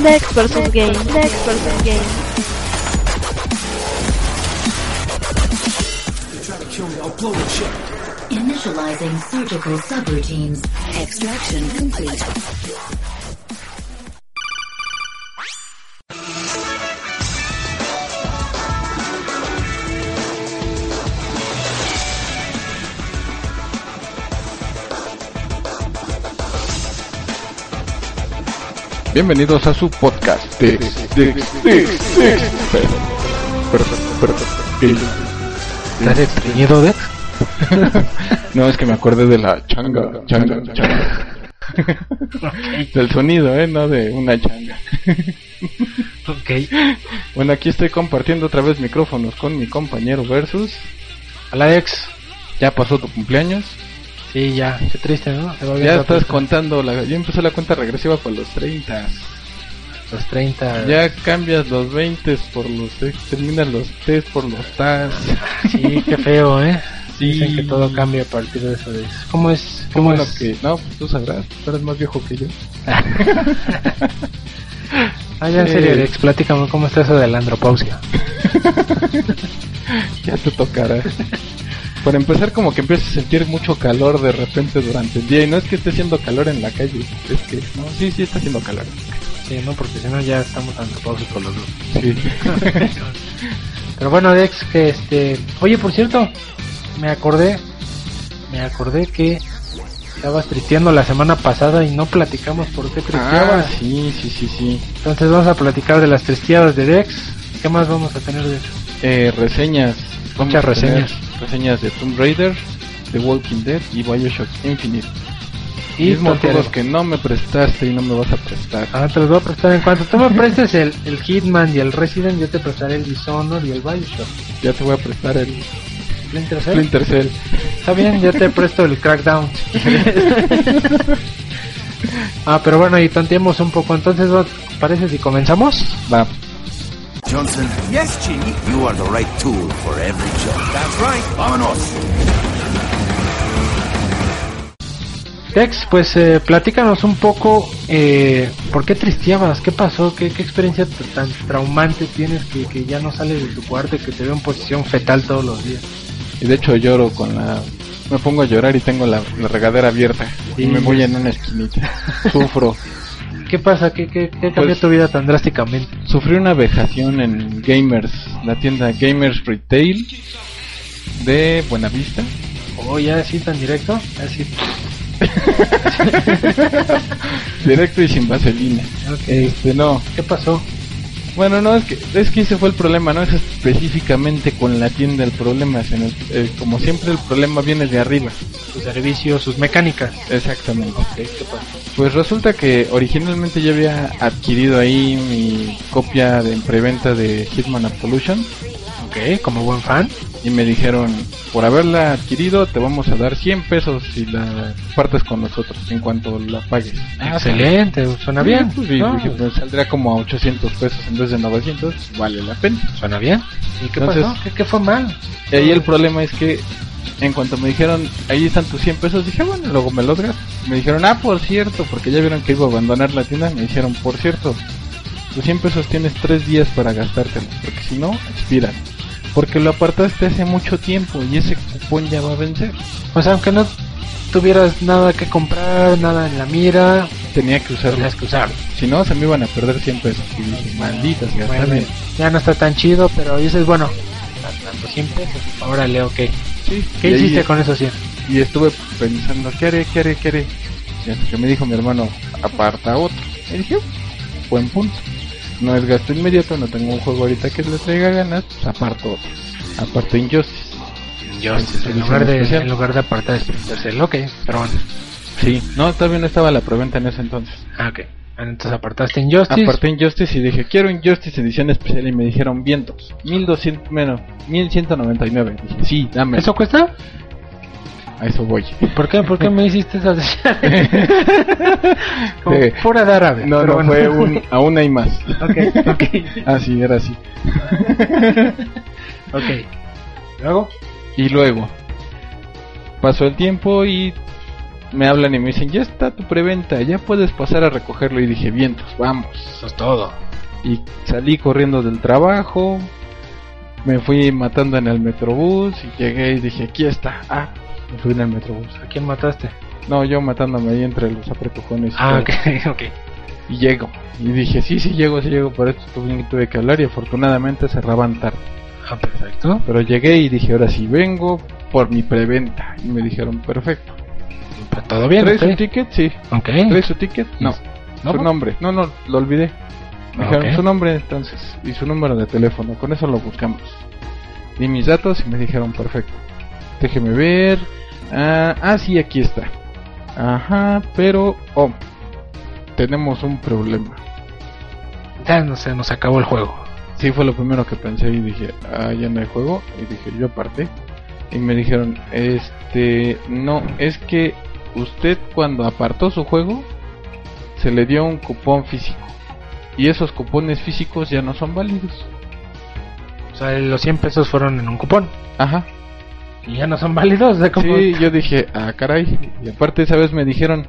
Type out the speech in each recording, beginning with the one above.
Next versus game. Next versus game. Initializing surgical subroutines. Extraction complete. Bienvenidos a su podcast ¿Estás estreñido, Dex? No, es que me acordé de la changa, changa, changa. Del sonido, eh, no de una changa. Ok. Bueno, aquí estoy compartiendo otra vez micrófonos con mi compañero Versus. Hola, Dex. Ya pasó tu cumpleaños. Sí, ya. Qué triste, ¿no? Ya estás contando, la, ya empezó la cuenta regresiva por los 30. Los 30. Ya cambias los 20 por los X, terminas los T por los TAS. Sí, qué feo, ¿eh? Sí. Dicen que todo cambia a partir de eso. ¿Cómo es? ¿Cómo es? que, no, tú sabrás, tú eres más viejo que yo. Ah, ya en serio. Platícame cómo está eso de la andropausia. Ya te tocará. Para empezar, como que empiezas a sentir mucho calor de repente durante el día. Y no es que esté haciendo calor en la calle, es que, no, sí, sí está haciendo calor. Sí, ¿no? Porque si no ya estamos andropáusicos los dos. Sí. Pero bueno, Dex, que este... Oye, por cierto, me acordé, me acordé que estabas tristeando la semana pasada y no platicamos por qué ah, tristeabas. sí, sí, sí, sí. Entonces vamos a platicar de las tristeadas de Dex. ¿Qué más vamos a tener de Eh, reseñas. Muchas reseñas. Reseñas de Tomb Raider, The Walking Dead y Bioshock Infinite. Y Mismos juegos que no me prestaste y no me vas a prestar. Ah, te los voy a prestar en cuanto tú me prestes el, el Hitman y el Resident, yo te prestaré el Dishonored y el Bioshock. Ya te voy a prestar el Splinter Cell. Splinter Cell. Está bien, yo te presto el Crackdown. ah, pero bueno, y tanteemos un poco. Entonces, ¿no ¿parece si comenzamos? Va. Johnson. Yes, Chief. You are the right tool for every job. That's right. Vámonos. Tex, pues eh, platícanos un poco eh, por qué tristeabas, qué pasó, qué, qué experiencia tan traumante tienes que, que ya no sales de tu cuarto y que te veo en posición fetal todos los días. Y de hecho lloro con la... Me pongo a llorar y tengo la, la regadera abierta. Sí. Y me voy en una esquinita. Sufro. ¿Qué pasa? ¿Qué, qué, qué cambió Pues- tu vida tan drásticamente? Sufrí una vejación en Gamers, la tienda Gamers Retail de Buenavista. Oh, ya así tan directo, así. Directo y sin vaselina. Ok. Este, no. ¿Qué pasó? Bueno, no, es que, es que ese fue el problema, no es específicamente con la tienda el problema. es en el- eh, como siempre el problema viene de arriba. Sus servicios, sus mecánicas. Exactamente. Pues resulta que originalmente yo había adquirido ahí mi copia de en preventa de Hitman Absolution Ok, como buen fan. y me dijeron, por haberla adquirido te vamos a dar 100 pesos si la partes con nosotros en cuanto la pagues. Excelente, suena bien. Pues, dije, pues, saldría como a 800 pesos en vez de 900, vale la pena. Suena bien. ¿Y qué Entonces- pasó? ¿Qué, qué fue mal? Y ahí el problema es que en cuanto me dijeron, ahí están tus 100 pesos, dije, bueno, luego me los gasto. Me dijeron, ah, por cierto, porque ya vieron que iba a abandonar la tienda, me dijeron, por cierto, tus 100 pesos tienes 3 días para gastártelos, porque si no, expiran. Porque lo apartaste hace mucho tiempo y ese cupón ya va a vencer. O sea, aunque no tuvieras nada que comprar, nada en la mira, Tenía que usarlo. tenías que usarlo. Si no, se me iban a perder 100 pesos. Y dije, malditas, Bueno, ya no está tan chido, pero dices, bueno, tanto 100 pesos. Órale, ok. Sí, ¿Qué hiciste con esos 100? Y estuve pensando, ¿qué haré, qué haré, qué haré? Y hasta que me dijo mi hermano, aparta otro. Y dije, buen punto. No es gasto inmediato, no tengo un juego ahorita que le traiga ganas, pues aparto otro. Aparto Injustice. Entonces, en lugar, de, especial. en lugar de apartar Splinter Cell, ok, pero bueno. Sí, no, todavía no estaba la preventa en ese entonces. Ah, ok. Entonces apartaste Injustice. Aparté Injustice y dije, quiero Injustice edición especial y me dijeron vientos. 1200, menos, 1199. Dije, sí, dame. ¿Eso cuesta? A eso voy. ¿Por qué, ¿Por qué me hiciste esas Como Eh, pura de árabe. No, no, bueno. fue un, aún hay más. Ok, ok. Ah, sí, era así. ok. Luego. Y luego, pasó el tiempo y me hablan y me dicen, ya está tu preventa, ya puedes pasar a recogerlo. Y dije, vientos, vamos. Eso es todo. Y salí corriendo del trabajo, me fui matando en el metrobús y llegué y dije, aquí está. Ah, me fui en el metrobús. ¿A quién mataste? No, yo matándome ahí entre los apretujones. Ah, ok, ok. Y llego. Y dije, sí, sí llego, sí llego, por esto tuve, tuve que hablar y afortunadamente cerraban tarde. Ah, perfecto. Pero llegué y dije, ahora sí vengo por mi preventa. Y me dijeron, perfecto. Todo bien, ¿Traes ok. su ticket? Sí. Ok. ¿Traes su ticket? No. ¿No? Su nombre. No, no, lo olvidé. Me dijeron su nombre entonces y su número de teléfono. Con eso lo buscamos. Di mis datos y me dijeron, perfecto. Déjeme ver. Ah, ah, sí, aquí está. Ajá, pero... Oh, tenemos un problema. Ya no se nos acabó el juego. Sí, fue lo primero que pensé y dije, ah, ya no hay juego. Y dije, yo aparté. Y me dijeron, este, no, es que usted cuando apartó su juego, se le dio un cupón físico. Y esos cupones físicos ya no son válidos. O sea, los 100 pesos fueron en un cupón. Ajá. Y ya no son válidos. ¿de cómo? Sí, yo dije, ah, caray. Y aparte esa vez me dijeron,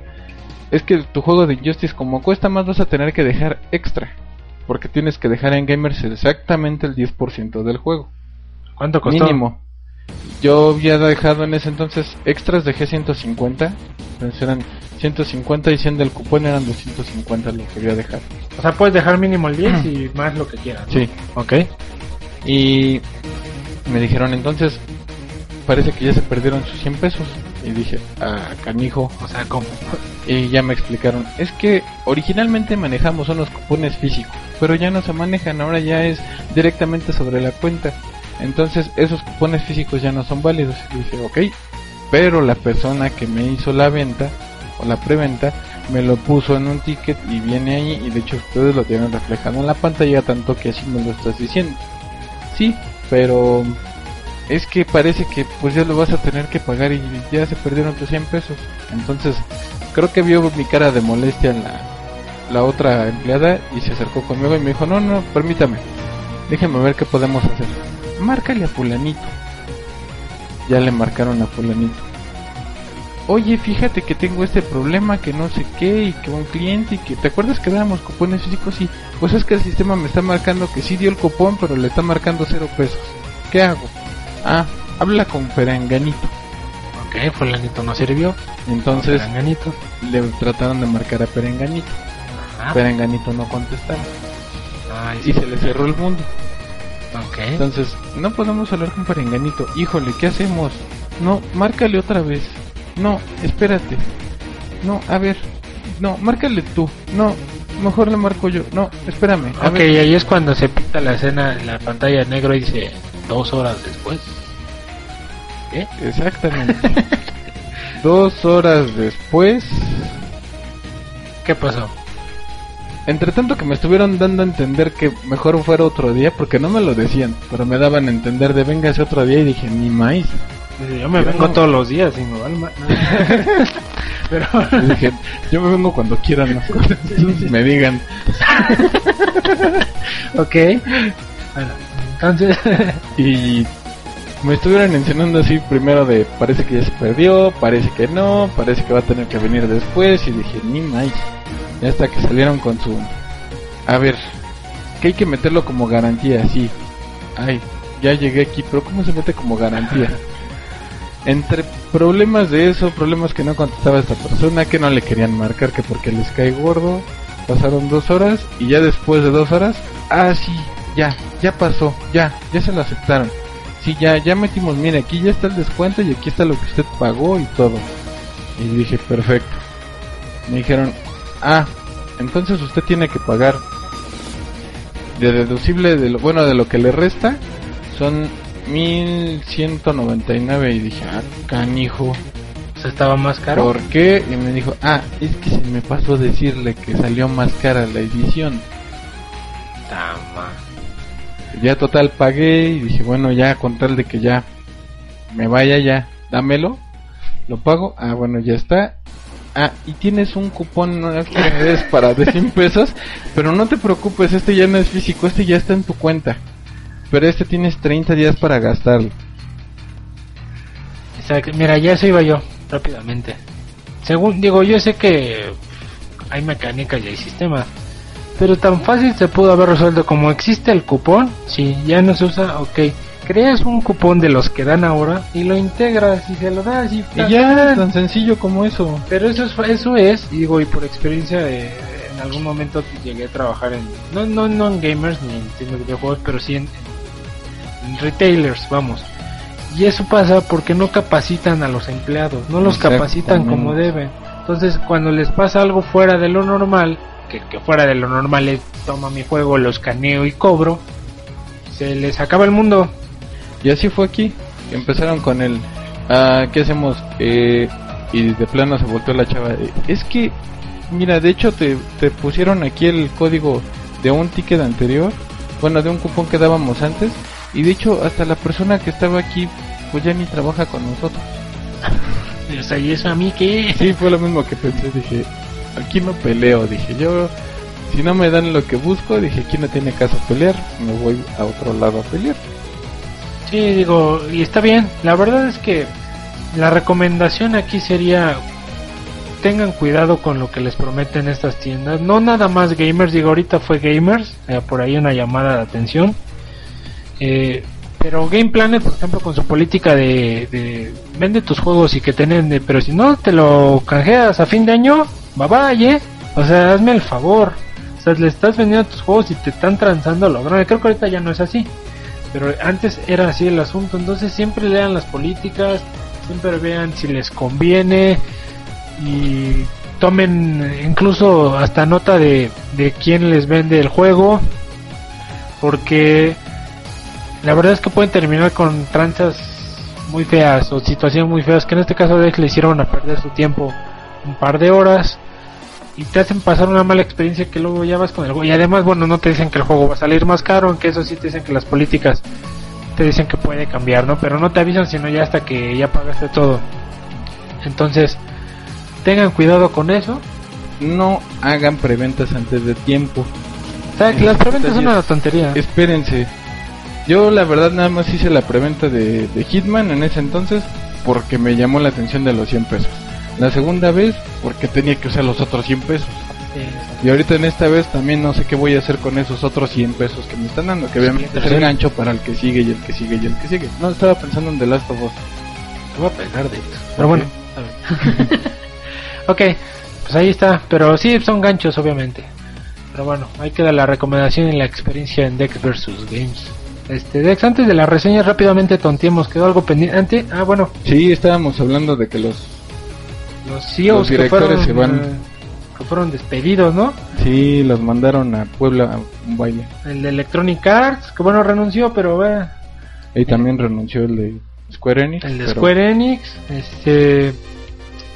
es que tu juego de Injustice como cuesta más vas a tener que dejar extra. Porque tienes que dejar en Gamers exactamente el 10% del juego. ¿Cuánto costó? Mínimo. Yo había dejado en ese entonces extras, dejé 150. Entonces eran 150 y 100 del cupón eran 250 lo que había dejado. O sea, puedes dejar mínimo el 10 y más lo que quieras. ¿no? Sí. Ok. Y me dijeron entonces, parece que ya se perdieron sus 100 pesos. Y dije, ah, canijo. O sea, ¿cómo? Y ya me explicaron, es que originalmente manejamos unos cupones físicos, pero ya no se manejan, ahora ya es directamente sobre la cuenta. Entonces esos cupones físicos ya no son válidos. Y dije, ok, pero la persona que me hizo la venta o la preventa me lo puso en un ticket y viene ahí y de hecho ustedes lo tienen reflejado en la pantalla tanto que así me lo estás diciendo. Sí, pero es que parece que pues ya lo vas a tener que pagar y ya se perdieron tus 100 pesos. Entonces creo que vio mi cara de molestia la, la otra empleada y se acercó conmigo y me dijo, no, no, permítame, déjeme ver qué podemos hacer. Márcale a fulanito. Ya le marcaron a fulanito. Oye, fíjate que tengo este problema, que no sé qué, y que un cliente, y que... ¿Te acuerdas que dábamos cupones físicos? Y pues es que el sistema me está marcando que sí dio el cupón, pero le está marcando cero pesos. ¿Qué hago? Ah, habla con Peranganito. Ok, fulanito no sirvió. Entonces Fulanito. le trataron de marcar a Perenganito. Ah, Perenganito no contestaba. ay, Y se le cerró el mundo. Ok. Entonces, no podemos hablar con Perenganito. Híjole, ¿qué hacemos? No, márcale otra vez. No, espérate. No, a ver. No, márcale tú. No, mejor le marco yo. No, espérame. A Ok, ver. ahí es cuando se pinta la escena en la pantalla negro y dice dos horas después. ¿Qué? Exactamente. Dos horas después. ¿Qué pasó? Entre tanto que me estuvieron dando a entender que mejor fuera otro día, porque no me lo decían, pero me daban a entender de véngase otro día y dije, ni maíz. Yo me Yo vengo no. todos los días y me Pero, dije, yo me vengo cuando quieran, ¿no? me digan. ok. Bueno, entonces, Y me estuvieron enseñando así primero de parece que ya se perdió, parece que no, parece que va a tener que venir después y dije, ni más. Y hasta que salieron con su... A ver, que hay que meterlo como garantía, sí. Ay, ya llegué aquí, pero ¿cómo se mete como garantía? Entre problemas de eso, problemas que no contestaba esta persona, que no le querían marcar, que porque les cae gordo, pasaron dos horas y ya después de dos horas, ah sí, ya, ya pasó, ya, ya se lo aceptaron. Sí, ya, ya metimos, mire, aquí ya está el descuento y aquí está lo que usted pagó y todo. Y dije, perfecto. Me dijeron, ah, entonces usted tiene que pagar de deducible de lo, bueno, de lo que le resta, son 1199 y dije, ah, canijo. O sea, estaba más caro. ¿Por qué? Y me dijo, ah, es que se me pasó decirle que salió más cara la edición. Tama. Ya total pagué y dije, bueno, ya con tal de que ya me vaya ya, dámelo. Lo pago. Ah, bueno, ya está. Ah, y tienes un cupón es para de 100 pesos, pero no te preocupes, este ya no es físico, este ya está en tu cuenta. Pero este tienes 30 días para gastarlo. Exacto. Mira, ya eso iba yo, rápidamente. Según digo, yo sé que hay mecánicas y hay sistemas. Pero tan fácil se pudo haber resuelto como existe el cupón. Si ya no se usa, ok. Creas un cupón de los que dan ahora y lo integras y se lo das y, Y ya, tan sencillo como eso. Pero eso es, eso es, y digo, y por experiencia de, en algún momento llegué a trabajar en, no, no, no en gamers ni en tiendas de videojuegos, pero sí en, en retailers, vamos. Y eso pasa porque no capacitan a los empleados, no los capacitan como deben. Entonces, cuando les pasa algo fuera de lo normal, que, que fuera de lo normal es toma mi juego, lo escaneo y cobro, se les acaba el mundo. Y así fue aquí. Empezaron con el, ah, ¿qué hacemos? Eh, y de plano se volteó la chava. Es que, mira, de hecho te, te pusieron aquí el código de un ticket anterior. Bueno, de un cupón que dábamos antes. Y de hecho, hasta la persona que estaba aquí, pues ya ni trabaja con nosotros. O sea, ¿y eso a mí qué? Sí, fue lo mismo que pensé. Dije, aquí no peleo. Dije, yo, si no me dan lo que busco, dije, aquí no tiene caso pelear. Me voy a otro lado a pelear. Sí, digo, y está bien. La verdad es que la recomendación aquí sería tengan cuidado con lo que les prometen estas tiendas. No nada más gamers, digo, ahorita fue gamers, eh, por ahí una llamada de atención. Eh, pero Game Planet, por ejemplo, con su política de, de vende tus juegos y que tienen de, pero si no te lo canjeas a fin de año, bye bye, ¿eh? O sea, hazme el favor. O sea, le estás vendiendo tus juegos y te están transando lo grande. Creo que ahorita ya no es así. Pero antes era así el asunto. Entonces siempre lean las políticas, siempre vean si les conviene y tomen incluso hasta nota de, de quién les vende el juego. Porque la verdad es que pueden terminar con tranzas muy feas o situaciones muy feas que en este caso Dex le hicieron a perder su tiempo un par de horas y te hacen pasar una mala experiencia que luego ya vas con el juego y además bueno no te dicen que el juego va a salir más caro aunque eso sí te dicen que las políticas te dicen que puede cambiar no pero no te avisan sino ya hasta que ya pagaste todo entonces tengan cuidado con eso No hagan preventas antes de tiempo. o sea, que las preventas son una tontería Espérense. Yo la verdad nada más hice la preventa de, de Hitman en ese entonces porque me llamó la atención de los 100 pesos. La segunda vez porque tenía que usar los otros 100 pesos. Y ahorita en esta vez también no sé qué voy a hacer con esos otros 100 pesos que me están dando. Que obviamente es el gancho para el que sigue y el que sigue y el que sigue. No, estaba pensando en The Last of Us. Te voy a pegar de esto. Pero bueno. ok, pues ahí está. Pero sí, son ganchos, obviamente. Pero bueno, ahí queda la recomendación y la experiencia en Dex vs Games. Este, Dex, antes de la reseña, rápidamente tonteemos. ¿Quedó algo pendiente? Ah, bueno, Sí, estábamos hablando de que los... los CEOs Los que directores fueron, se van. eh, que fueron despedidos, ¿no? Sí, los mandaron a Puebla a un baile. El de Electronic Arts, que bueno, renunció, pero eh, Y también renunció el de Square Enix. el de pero- Square Enix. Este,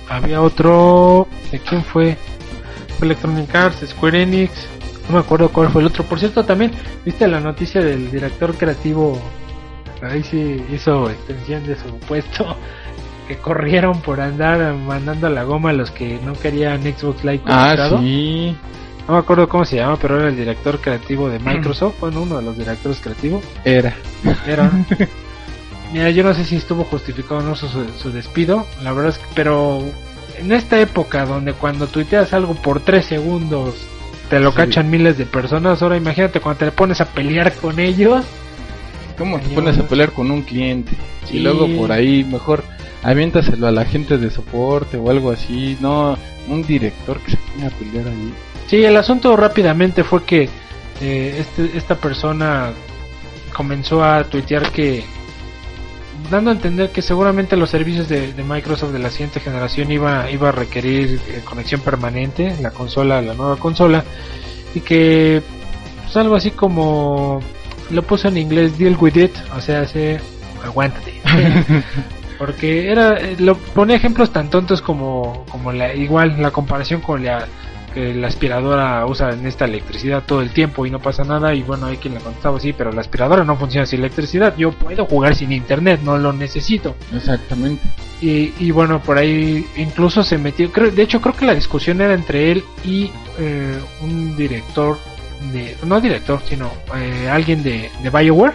había otro. ¿De quién fue? Fue Electronic Arts, Square Enix. No me acuerdo cuál fue el otro. Por cierto, también, ¿viste la noticia del director creativo? Ahí sí hizo extensión de su puesto. Que corrieron por andar mandando la goma a los que no querían Xbox Live Ah, conectado. sí. No me acuerdo cómo se llama, pero era el director creativo de Microsoft. Bueno, uno de los directores creativos. Era. Era. Mira, yo no sé si estuvo justificado o no su, su despido. La verdad es que, pero en esta época donde cuando tuiteas algo por 3 segundos te lo Sí. cachan miles de personas, ahora imagínate cuando te pones a pelear con ellos. ¿Cómo te pones a pelear con un cliente? Sí. Y luego por ahí mejor aviéntaselo a la gente de soporte o algo así. No, un director que se pone a pelear ahí. Sí, el asunto rápidamente fue que eh, este, esta persona comenzó a tuitear que dando a entender que seguramente los servicios de, de Microsoft de la siguiente generación iba, iba a requerir eh, conexión permanente, la consola, la nueva consola, y que pues algo así como lo puso en inglés deal with it, o sea, se aguántate. Porque era, eh, lo ponía ejemplos tan tontos como, como la, igual la comparación con la que la aspiradora usa en esta electricidad todo el tiempo y no pasa nada y bueno hay quien le contestaba sí pero la aspiradora no funciona sin electricidad yo puedo jugar sin internet no lo necesito Exactamente. y, y bueno por ahí incluso se metió creo, de hecho creo que la discusión era entre él y eh, un director de no director sino eh, alguien de, de Bioware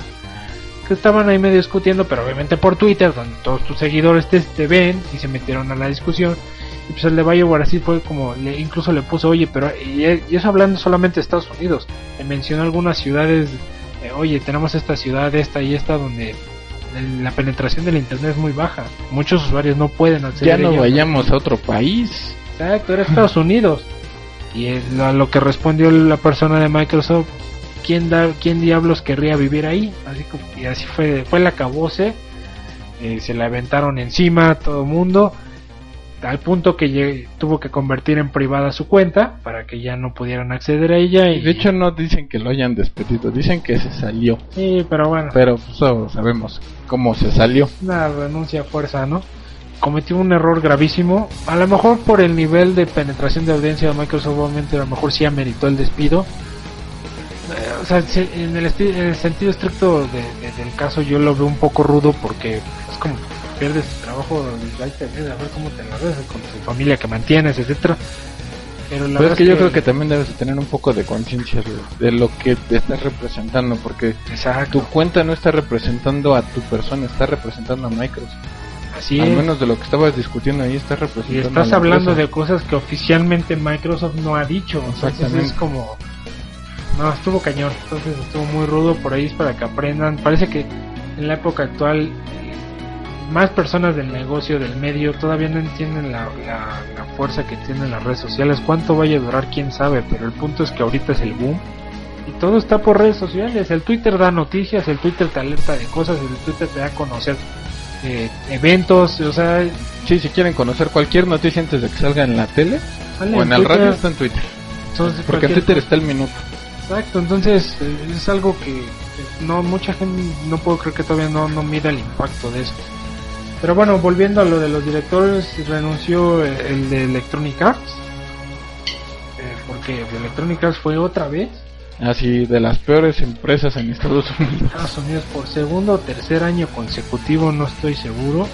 que estaban ahí medio discutiendo pero obviamente por Twitter donde todos tus seguidores te, te ven y se metieron a la discusión y pues el de Bioware así fue como, le, incluso le puso, oye, pero, y, y eso hablando solamente de Estados Unidos, le mencionó algunas ciudades, eh, oye, tenemos esta ciudad, esta y esta, donde la penetración del internet es muy baja, muchos usuarios no pueden acceder Ya a no ella. vayamos a otro país. Exacto, era Estados Unidos. Y es lo, lo que respondió la persona de Microsoft, ¿quién, da, quién diablos querría vivir ahí? Así como, y así fue, fue el acabose, eh, se la aventaron encima a todo el mundo, al punto que tuvo que convertir en privada su cuenta para que ya no pudieran acceder a ella. Y, De hecho no dicen que lo hayan despedido, dicen que se salió. sí, pero bueno, Pero pues, todos sabemos cómo se salió. una renuncia a fuerza, ¿no? Cometió un error gravísimo. A lo mejor por el nivel de penetración de audiencia de Microsoft, obviamente a lo mejor sí ameritó el despido. Eh, o sea, en el, esti- en el sentido estricto de- de- del caso yo lo veo un poco rudo porque es como pierdes tu trabajo, a ver cómo te la ves con tu familia que mantienes, etcétera. Pero la verdad es que yo creo que también debes de tener un poco de conciencia de, de lo que te estás representando, porque Exacto, tu cuenta no está representando a tu persona, está representando a Microsoft. así Al es. menos de lo que estabas discutiendo ahí, estás Y representando. estás a la hablando de cosas que oficialmente Microsoft no ha dicho. Entonces Exactamente. es como. No, estuvo cañón. Entonces estuvo muy rudo. Por ahí es para que aprendan. Parece que en la época actual. eh, Más personas del negocio, del medio, todavía no entienden la, la, la fuerza que tienen las redes sociales. Cuánto vaya a durar, quién sabe. Pero el punto es que ahorita es el boom. Y todo está por redes sociales. El Twitter da noticias, el Twitter te alerta de cosas, el Twitter te da a conocer eh, eventos. O sea, Sí, si quieren conocer cualquier noticia antes de que salga en la tele o en el Twitter. radio, está en Twitter. Entonces, Porque en Twitter está el minuto. Exacto, entonces eh, es algo que que no mucha gente no puedo creer que todavía no, no mira el impacto de eso. Pero bueno, volviendo a lo de los directores, renunció eh, el de Electronic Arts. Eh, porque Electronic Arts fue otra vez Así, de las peores empresas en Estados Unidos. Estados Unidos por segundo o tercer año consecutivo, no estoy seguro.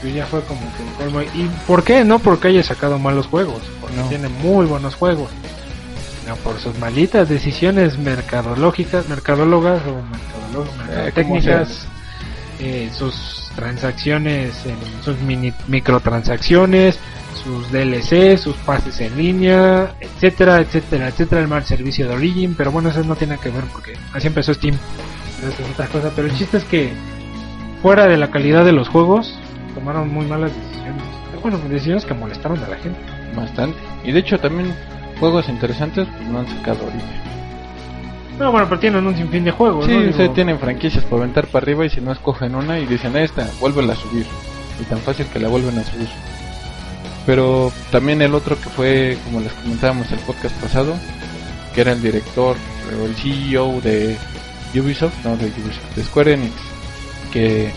Pero ya fue como que. ¿Y por qué? No porque haya sacado malos juegos, porque No. tiene muy buenos juegos. Por sus malitas decisiones mercadológicas, mercadólogas o mercadolo- Eh, eh, sus transacciones, en sus mini, microtransacciones, sus DLC, sus pases en línea, etcétera, etcétera, etcétera, el mal servicio de Origin, pero bueno, eso no tiene que ver porque así empezó Steam. Esa es otra cosa, pero el chiste es que fuera de la calidad de los juegos, tomaron muy malas decisiones. Bueno, decisiones que molestaron a la gente. Bastante. Y de hecho también juegos interesantes pues, no han sacado ahorita. No, bueno, pero tienen un sinfín de juegos, Sí, ¿no? Digo, tienen franquicias para aventar para arriba y si no escogen una y dicen esta, vuelven a subir. Y tan fácil que la vuelven a subir. Pero también el otro que fue, como les comentábamos el podcast pasado, que era el director o el CEO de Ubisoft, no de Ubisoft, de Square Enix, que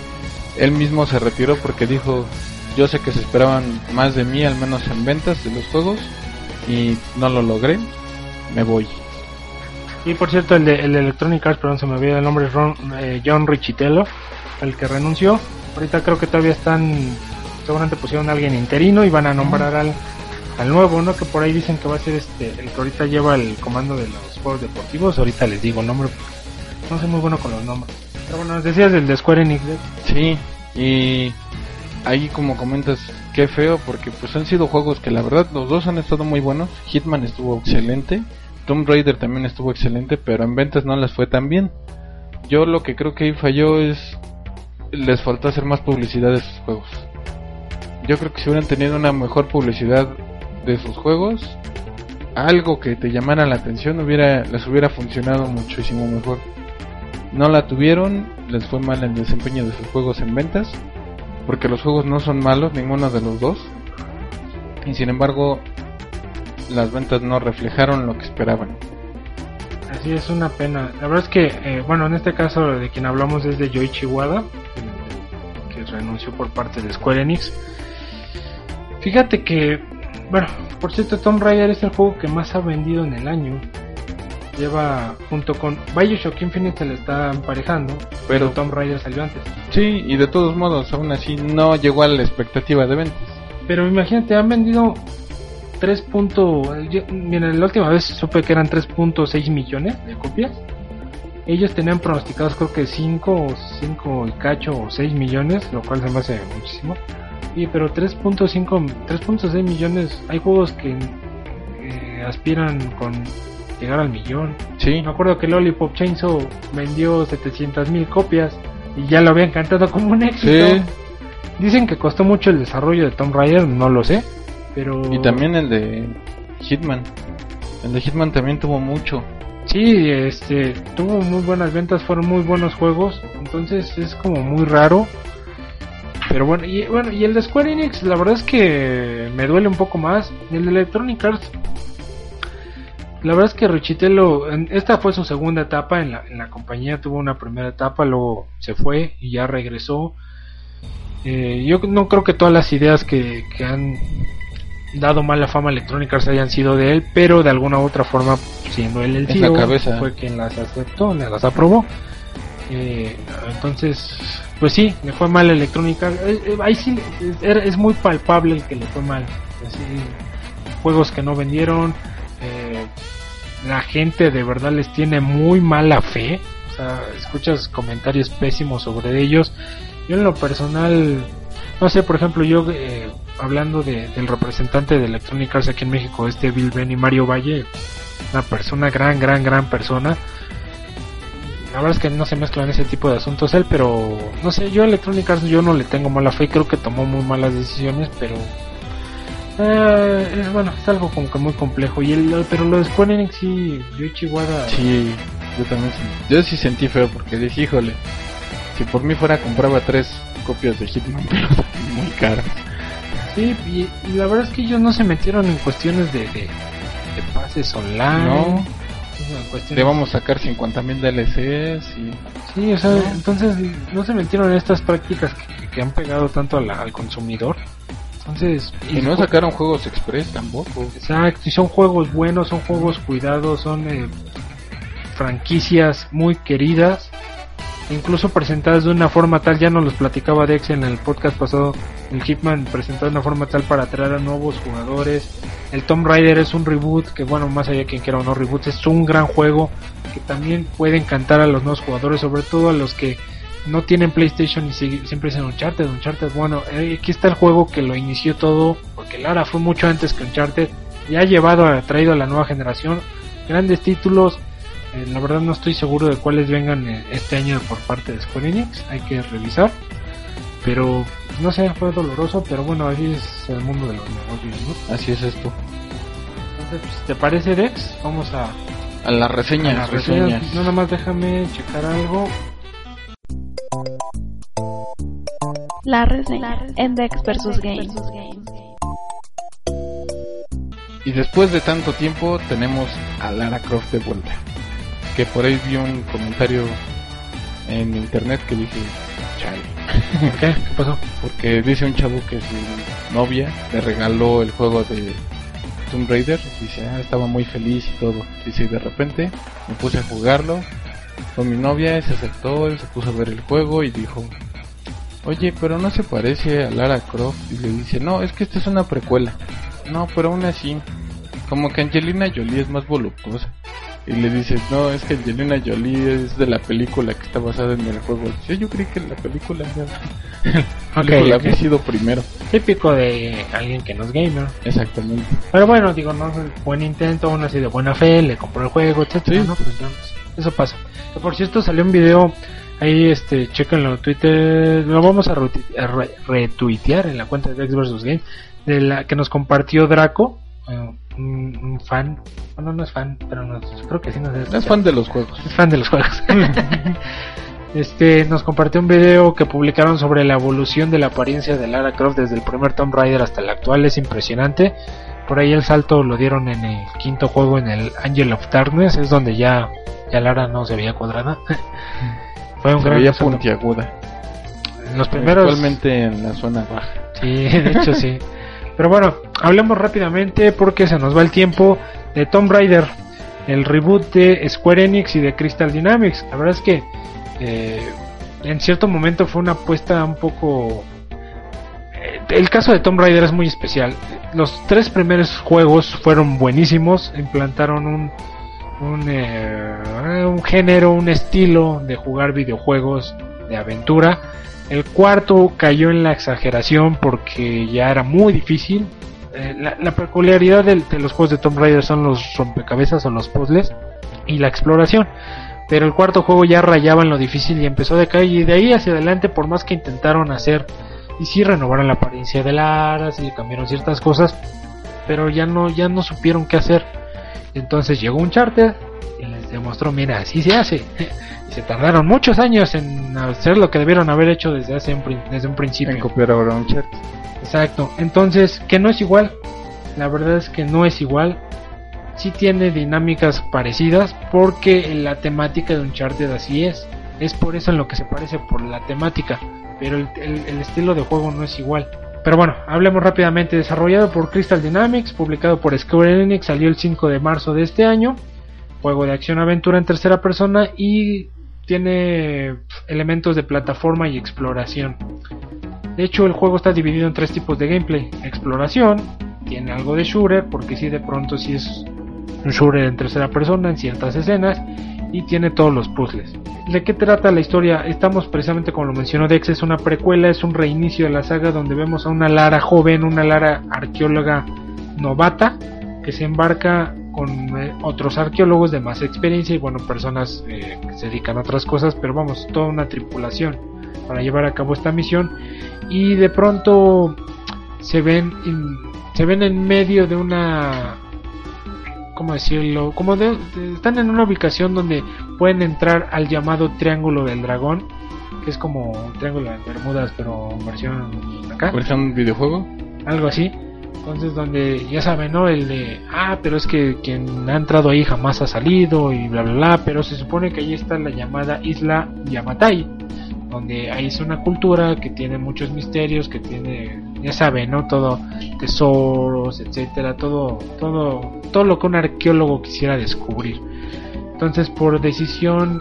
él mismo se retiró porque dijo, yo sé que se esperaban más de mí, al menos en ventas de los juegos, y no lo logré, me voy. Y por cierto, el de, el de Electronic Arts, perdón, se me olvidó el nombre, es Ron- eh, John Richitello, el que renunció. Ahorita creo que todavía están, seguramente pusieron a alguien interino y van a nombrar al, al nuevo, ¿no? Que por ahí dicen que va a ser este, el que ahorita lleva el comando de los juegos deportivos. Ahorita les digo el nombre, porque no soy muy bueno con los nombres. Pero bueno, nos decías del de Square Enix, ¿eh? Sí, y ahí como comentas, qué feo, porque pues han sido juegos que la verdad los dos han estado muy buenos. Hitman estuvo excelente, Tomb Raider también estuvo excelente, pero en ventas no les fue tan bien. Yo lo que creo que ahí falló es, les faltó hacer más publicidad de sus juegos. Yo creo que si hubieran tenido una mejor publicidad de sus juegos, algo que te llamara la atención hubiera, les hubiera funcionado muchísimo mejor no la tuvieron, les fue mal el desempeño de sus juegos en ventas, porque los juegos no son malos, ninguno de los dos, y sin embargo las ventas no reflejaron lo que esperaban. Así es una pena. La verdad es que, eh, bueno, en este caso de quien hablamos es de Yoichi Wada, que anunció por parte de Square Enix. Fíjate que, bueno, por cierto, Tomb Raider es el juego que más ha vendido en el año. Lleva junto con Bioshock Infinite se le está emparejando, pero Pero- Tomb Raider salió antes. Sí, y de todos modos, aún así no llegó a la expectativa de ventas. Pero imagínate, han vendido 3. punto- yo- Mira, la última vez supe que eran 3.6 millones de copias. Ellos tenían pronosticados creo que 5 o 5 y cacho o 6 millones, lo cual se me hace muchísimo. Y pero 3.5, 3.6 millones, hay juegos que eh, aspiran con llegar al millón. Sí, Me acuerdo que Lollipop Chainsaw vendió 700 mil copias y ya lo habían cantado como un éxito. sí. Dicen que costó mucho el desarrollo de Tomb Raider, no lo sé, pero Y también el de Hitman. El de Hitman también tuvo mucho. sí, este tuvo muy buenas ventas, fueron muy buenos juegos, entonces es como muy raro. Pero bueno, y bueno, y el de Square Enix, la verdad es que me duele un poco más. El de Electronic Arts, la verdad es que Richitello, esta fue su segunda etapa en la, en la compañía, tuvo una primera etapa, luego se fue y ya regresó. Eh, yo no creo que todas las ideas que, que han dado mala fama a Electronic Arts hayan sido de él, pero de alguna u otra forma, siendo él el CEO, fue quien las aceptó, las aprobó. Eh, entonces, pues sí, le fue mal a Electronic Arts. Eh, eh, ahí sí, es, muy palpable el que le fue mal. Así, juegos que no vendieron, la gente de verdad les tiene muy mala fe. O sea, escuchas comentarios pésimos sobre ellos. Yo en lo personal, no sé, por ejemplo, yo eh, hablando de- del representante de Electronic Arts aquí en México, este Bill Benny Mario Valle, una persona, gran, gran, gran persona. La verdad es que no se mezclan ese tipo de asuntos él, pero no sé, yo a Electronic Arts yo no le tengo mala fe, creo que tomó muy malas decisiones, pero eh, es bueno, es algo como que muy complejo. Y el, pero lo de Square Enix sí, yo Chihuahua, Sí, yo también. Yo sí sentí feo porque dije, híjole, si por mí fuera compraba tres copias de Hitman, pero muy caras. sí, y, y la verdad es que ellos no se metieron en cuestiones de, de, de pases online. No. cuestiones- Le vamos a sacar 50.000 DLCs y... Sí, o sea, entonces no se metieron en estas prácticas que, que han pegado tanto la- al consumidor. Entonces, Y no sacaron juegos express tampoco. Exacto, y son juegos buenos, son juegos cuidados, son eh, franquicias muy queridas, incluso presentadas de una forma tal, ya nos los platicaba Dex en el podcast pasado, el Hitman presentado de una forma tal para atraer a nuevos jugadores, el Tomb Raider es un reboot, que bueno, más allá de quien quiera o no reboot, es un gran juego que también puede encantar a los nuevos jugadores, sobre todo a los que no tienen PlayStation y sig- siempre dicen Uncharted, Uncharted. Bueno, eh, aquí está el juego que lo inició todo, porque Lara fue mucho antes que Uncharted, y ha llevado, ha traído a la nueva generación grandes títulos. Eh, la verdad no estoy seguro de cuáles vengan eh, este año por parte de Square Enix, hay que revisar. Pero no sé, fue doloroso, pero bueno, así es el mundo de los negocios, ¿no? Así es esto. Entonces, pues, ¿te parece Dex? Vamos a, A las a reseñas, las reseñas. reseñas. No, nada más déjame checar algo. La reseña en Dex vs Games. Y después de tanto tiempo tenemos a Lara Croft de vuelta. Que por ahí vi un comentario en internet que dije, chale. ¿Por qué? ¿Qué pasó? Porque dice un chavo que su novia le regaló el juego de Tomb Raider. Dice, ah, estaba muy feliz y todo. Dice, y de repente me puse a jugarlo con mi novia, se aceptó, él se puso a ver el juego y dijo, oye, pero no se parece a Lara Croft. Y le dice, no, es que esta es una precuela. No, pero aún así, como que Angelina Jolie es más voluptuosa. Y le dice, no, es que Angelina Jolie es de la película que está basada en el juego. Dice, yo creí que la película, la Ok, película ok. había sido primero. Típico de alguien que no es gamer. Exactamente. Pero bueno, digo, no buen intento, aún así de buena fe, le compró el juego, etcétera, Sí. ¿no? Pues, eso pasa. Por cierto, salió un video ahí, este, chequenlo en Twitter, lo vamos a, retu- a re- retuitear en la cuenta de X vs Game, de la que nos compartió Draco, eh, un, un fan, bueno, no es fan, pero nos, creo que sí nos Es fan de los juegos. es fan de los juegos. este nos compartió un video que publicaron sobre la evolución de la apariencia de Lara Croft desde el primer Tomb Raider hasta el actual, es impresionante. Por ahí el salto lo dieron en el quinto juego en el Angel of Darkness, es donde ya, ya Lara no se veía cuadrada. Fue un Se gran veía salto. puntiaguda. En los primeros. Actualmente en la zona baja. Sí, de hecho sí. Pero bueno, hablemos rápidamente porque se nos va el tiempo de Tomb Raider, el reboot de Square Enix y de Crystal Dynamics. La verdad es que eh, en cierto momento fue una apuesta un poco... eh, El caso de Tomb Raider es muy especial. Los tres primeros juegos fueron buenísimos, implantaron un, un, eh, un género, un estilo de jugar videojuegos de aventura. El cuarto cayó en la exageración porque ya era muy difícil. Eh, la, peculiaridad de, los juegos de Tomb Raider son los rompecabezas o los puzzles y la exploración. Pero el cuarto juego ya rayaba en lo difícil y empezó a decaer. Y de ahí hacia adelante, por más que intentaron hacer y sí renovaron la apariencia de Lara, sí cambiaron ciertas cosas, pero ya no, ya no supieron qué hacer. Entonces llegó un charter y les demostró, mira, así se hace. y se tardaron muchos años en hacer lo que debieron haber hecho desde hace un, desde un principio. En copiar ahora un chat. Exacto. Entonces, que no es igual. La verdad es que no es igual. Sí tiene dinámicas parecidas porque la temática de Uncharted así es. Es por eso en lo que se parece por la temática. Pero el, el- el estilo de juego no es igual. Pero bueno, hablemos rápidamente. Desarrollado por Crystal Dynamics, publicado por Square Enix, salió el 5 de marzo de este año. Juego de acción-aventura en tercera persona y tiene elementos de plataforma y exploración. De hecho, el juego está dividido en tres tipos de gameplay. Exploración, tiene algo de shooter, porque sí de pronto sí es un shooter en tercera persona en ciertas escenas, y tiene todos los puzzles. ¿De qué trata la historia? Estamos precisamente como lo mencionó Dex, es una precuela, es un reinicio de la saga donde vemos a una Lara joven, una Lara arqueóloga novata, que se embarca con eh, otros arqueólogos de más experiencia y bueno, personas eh, que se dedican a otras cosas, pero vamos, toda una tripulación para llevar a cabo esta misión y de pronto se ven se ven en medio de una cómo decirlo como de, de- están en una ubicación donde pueden entrar al llamado triángulo del dragón que es como un triángulo de Bermudas pero versión acá ¿Versión videojuego? algo así. Entonces donde ya saben, ¿no? El de, ah, pero es que quien ha entrado ahí jamás ha salido y bla bla bla, pero se supone que ahí está la llamada isla Yamatai, donde ahí es una cultura que tiene muchos misterios, que tiene, ya saben, ¿no? Todo tesoros, etcétera, todo todo todo lo que un arqueólogo quisiera descubrir. Entonces, por decisión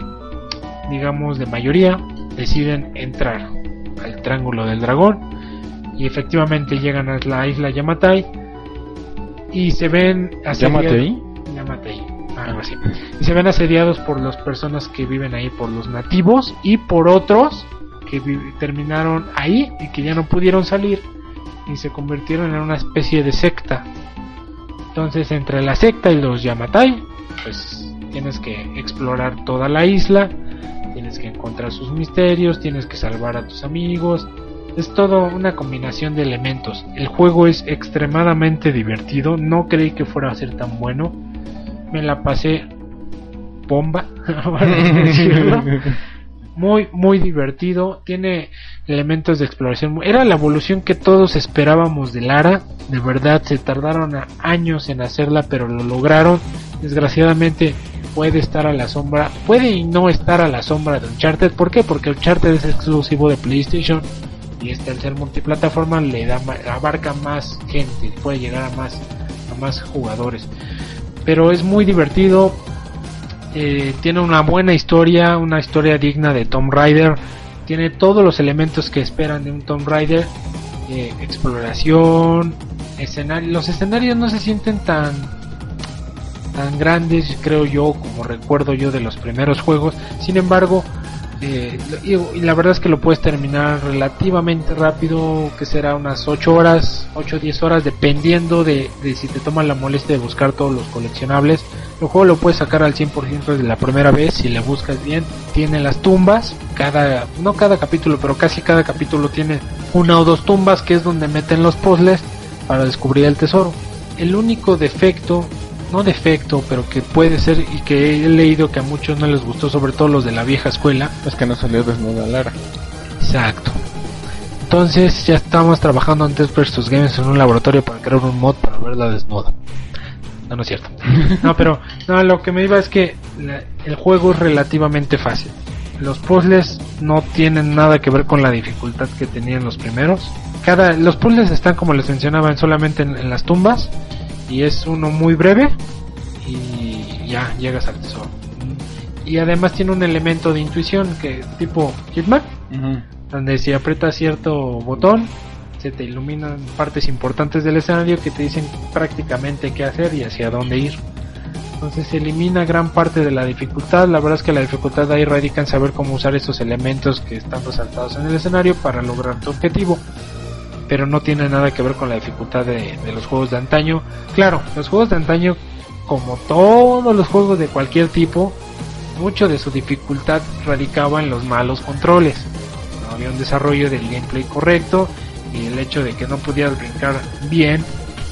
digamos de mayoría, deciden entrar al Triángulo del Dragón y efectivamente llegan a la isla Yamatai y se ven asediados- algo así. Y se ven asediados por las personas que viven ahí, por los nativos y por otros que terminaron ahí y que ya no pudieron salir y se convirtieron en una especie de secta. Entonces, entre la secta y los Yamatai, pues tienes que explorar toda la isla, tienes que encontrar sus misterios, tienes que salvar a tus amigos. Es todo una combinación de elementos. El juego es extremadamente divertido. No creí que fuera a ser tan bueno. Me la pasé bomba. Muy, muy divertido. Tiene elementos de exploración. Era la evolución que todos esperábamos de Lara. De verdad, se tardaron años en hacerla, pero lo lograron. Desgraciadamente, puede estar a la sombra. Puede y no estar a la sombra de Uncharted. ¿Por qué? Porque Uncharted es exclusivo de PlayStation. Y este, al ser multiplataforma, le da abarca más gente. Puede llegar a más, a más jugadores. Pero es muy divertido eh, tiene una buena historia, una historia digna de Tomb Raider, tiene todos los elementos que esperan de un Tomb Raider, eh, exploración, escenario, los escenarios no se sienten tan tan grandes creo yo como recuerdo yo de los primeros juegos, sin embargo eh, y, la verdad es que lo puedes terminar relativamente rápido, que será unas 8 horas, 8 o 10 horas, dependiendo de, de si te toman la molestia de buscar todos los coleccionables. El juego lo puedes sacar al 100% desde la primera vez, si le buscas bien. Tiene las tumbas, cada, no cada capítulo, pero casi cada capítulo tiene una o dos tumbas, que es donde meten los puzzles para descubrir el tesoro. El único defecto no defecto, pero que puede ser y que he leído que a muchos no les gustó, sobre todo los de la vieja escuela. Es que no salió desnuda Lara. Exacto. Entonces ya estamos trabajando en Test vs Games en un laboratorio para crear un mod para verla desnuda. No, no es cierto. No, pero no, lo que me iba es que la- el juego es relativamente fácil. Los puzzles no tienen nada que ver con la dificultad que tenían los primeros. Cada, los puzzles están como les mencionaba solamente en, en las tumbas y es uno muy breve y ya llegas al tesoro. Y además tiene un elemento de intuición que tipo Hitman, donde si aprietas cierto botón se te iluminan partes importantes del escenario que te dicen prácticamente qué hacer y hacia dónde ir. Entonces se elimina gran parte de la dificultad. La verdad es que la dificultad ahí radica en saber cómo usar esos elementos que están resaltados en el escenario para lograr tu objetivo. Pero no tiene nada que ver con la dificultad de, los juegos de antaño. Claro, los juegos de antaño, como todos los juegos de cualquier tipo, mucho de su dificultad radicaba en los malos controles. No había un desarrollo del gameplay correcto y el hecho de que no podías brincar bien,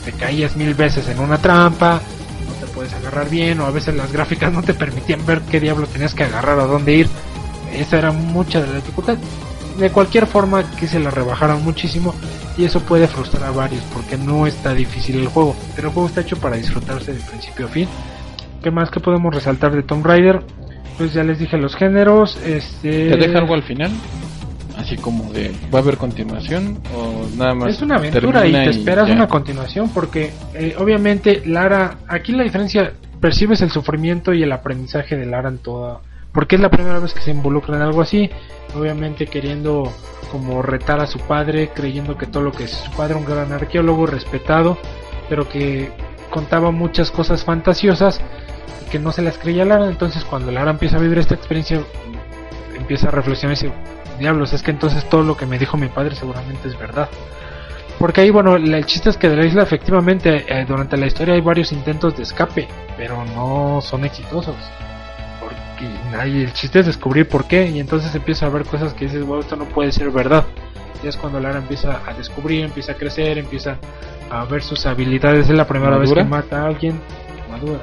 te caías mil veces en una trampa, no te puedes agarrar bien o a veces las gráficas no te permitían ver qué diablo tenías que agarrar o dónde ir. Esa era mucha de la dificultad. De cualquier forma que se la rebajaron muchísimo y eso puede frustrar a varios porque no está difícil el juego, pero el juego está hecho para disfrutarse de principio a fin. ¿Qué más que podemos resaltar de Tomb Raider? Pues ya les dije los géneros, este ¿Te deja algo al final? Así como de, ¿va a haber continuación? ¿O nada más? Es una aventura y te esperas una continuación porque eh, obviamente Lara, aquí la diferencia, percibes el sufrimiento y el aprendizaje de Lara en toda, porque es la primera vez que se involucra en algo así, obviamente queriendo como retar a su padre, creyendo que todo lo que es su padre, un gran arqueólogo respetado, pero que contaba muchas cosas fantasiosas y que no se las creía Lara, entonces cuando Lara empieza a vivir esta experiencia, empieza a reflexionar y dice, diablos, es que entonces todo lo que me dijo mi padre seguramente es verdad. Porque ahí, bueno, el chiste es que de la isla efectivamente eh, durante la historia hay varios intentos de escape, pero no son exitosos. Nadie, el chiste es descubrir por qué, y entonces empieza a ver cosas que dices, wow, esto no puede ser verdad. Y es cuando Lara empieza a descubrir, empieza a crecer, empieza a ver sus habilidades. Es la primera vez que mata a alguien. Madura,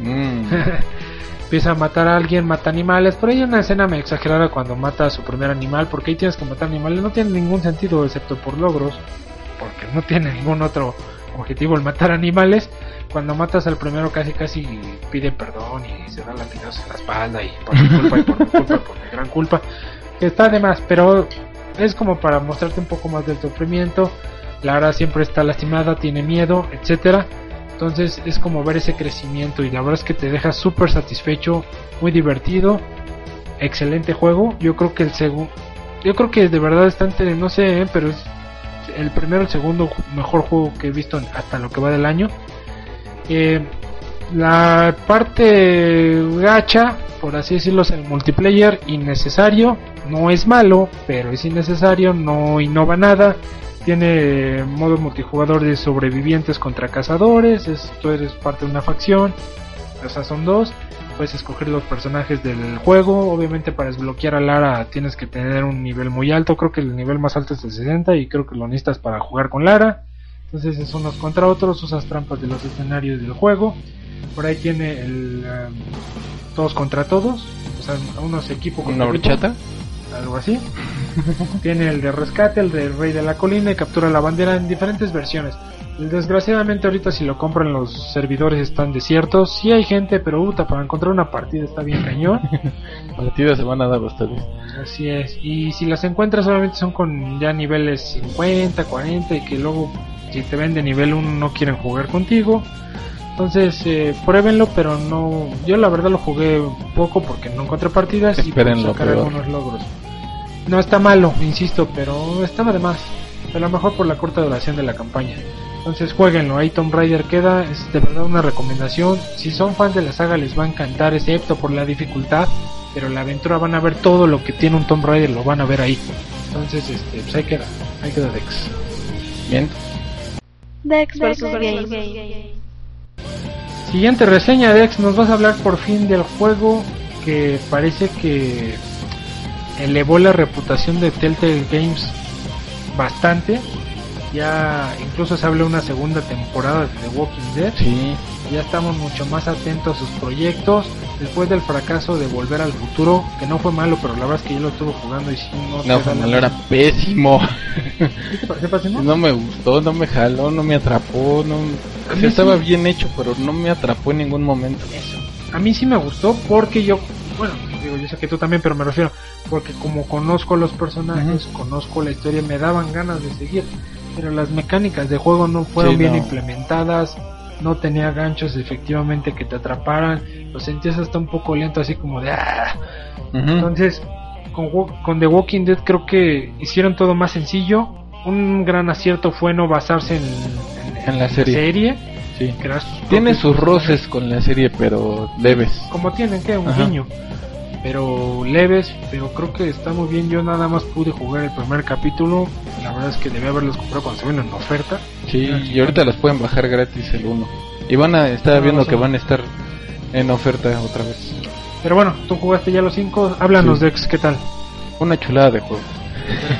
Mm. empieza a matar a alguien, mata animales. Por ahí hay una escena me exagerada cuando mata a su primer animal, porque ahí tienes que matar animales. No tiene ningún sentido excepto por logros, porque no tiene ningún otro objetivo el matar animales. Cuando matas al primero casi casi pide perdón y se da latigazos en la espalda y por mi culpa y por mi culpa por mi gran culpa. Está de más, pero es como para mostrarte un poco más del sufrimiento. Lara siempre está lastimada, tiene miedo, etcétera. Entonces es como ver ese crecimiento y la verdad es que te deja súper satisfecho, muy divertido, excelente juego. Yo creo que el segundo, yo creo que de verdad está entre, no sé, eh, pero es el primero, el segundo mejor juego que he visto hasta lo que va del año. Eh, la parte gacha, por así decirlo, es el multiplayer innecesario. No es malo, pero es innecesario, no innova nada. Tiene modo multijugador de sobrevivientes contra cazadores. Es, tú eres parte de una facción. O sea, son dos. Puedes escoger los personajes del juego. Obviamente para desbloquear a Lara tienes que tener un nivel muy alto. Creo que el nivel más alto es el 60 y creo que lo necesitas para jugar con Lara. Entonces es unos contra otros. Usas trampas de los escenarios del juego. Por ahí tiene el um, todos contra todos. O sea, unos equipo contra ¿Una horchata? algo así. Tiene el de rescate, el de rey de la colina y captura la bandera en diferentes versiones. Desgraciadamente ahorita si lo compran los servidores están desiertos. Sí hay gente, pero puta, para encontrar una partida está bien cañón. Partidas se van a dar ustedes. Así es. Y si las encuentras solamente son con ya niveles 50, 40 y que luego si te ven de nivel 1 no quieren jugar contigo. Entonces, eh, pruébenlo, pero no. Yo la verdad lo jugué poco porque no encontré partidas y Esperen sacar algunos logros. No está malo, insisto, pero estaba de más. A lo mejor por la corta duración de la campaña. Entonces, jueguenlo. Ahí Tomb Raider queda. Es de verdad una recomendación. Si son fans de la saga, les va a encantar, excepto por la dificultad. Pero la aventura van a ver todo lo que tiene un Tomb Raider, lo van a ver ahí. Entonces, este, pues ahí queda. Ahí queda Dex. Bien. Dex vs. Game. Siguiente reseña, Dex, nos vas a hablar por fin del juego que parece que elevó la reputación de Telltale Games bastante. Ya incluso se habla una segunda temporada de The Walking Dead. Sí. Ya estamos mucho más atentos a sus proyectos. Después del fracaso de Volver al Futuro, que no fue malo, pero la verdad es que yo lo estuve jugando y sí, no, No, fue malo, era pésimo. ¿Sí te pareció pésimo? No me gustó, no me jaló, no me atrapó. No... O estaba bien hecho, pero no me atrapó en ningún momento. A mí sí me gustó porque yo, bueno, digo, yo sé que tú también, pero me refiero, porque como conozco los personajes, conozco la historia, me daban ganas de seguir, pero las mecánicas de juego no fueron Sí, bien no. implementadas, no tenía ganchos efectivamente que te atraparan, lo sentías hasta un poco lento, así como de... "Ah". Entonces, con, con The Walking Dead creo que hicieron todo más sencillo. Un gran acierto fue no basarse en, En la serie. Sí. Tiene sus roces con la serie, pero leves. Como tienen que, un Ajá. guiño. Pero leves, pero creo que está muy bien. Yo nada más pude jugar el primer capítulo. La verdad es que debí haberlos comprado cuando se vieron en oferta. Sí, y ahorita las pueden bajar gratis el 1. Y van a estar viendo que van a estar en oferta otra vez. Pero bueno, tú jugaste ya los cinco. Háblanos, Sí. Dex, ¿qué tal? Una chulada de juego.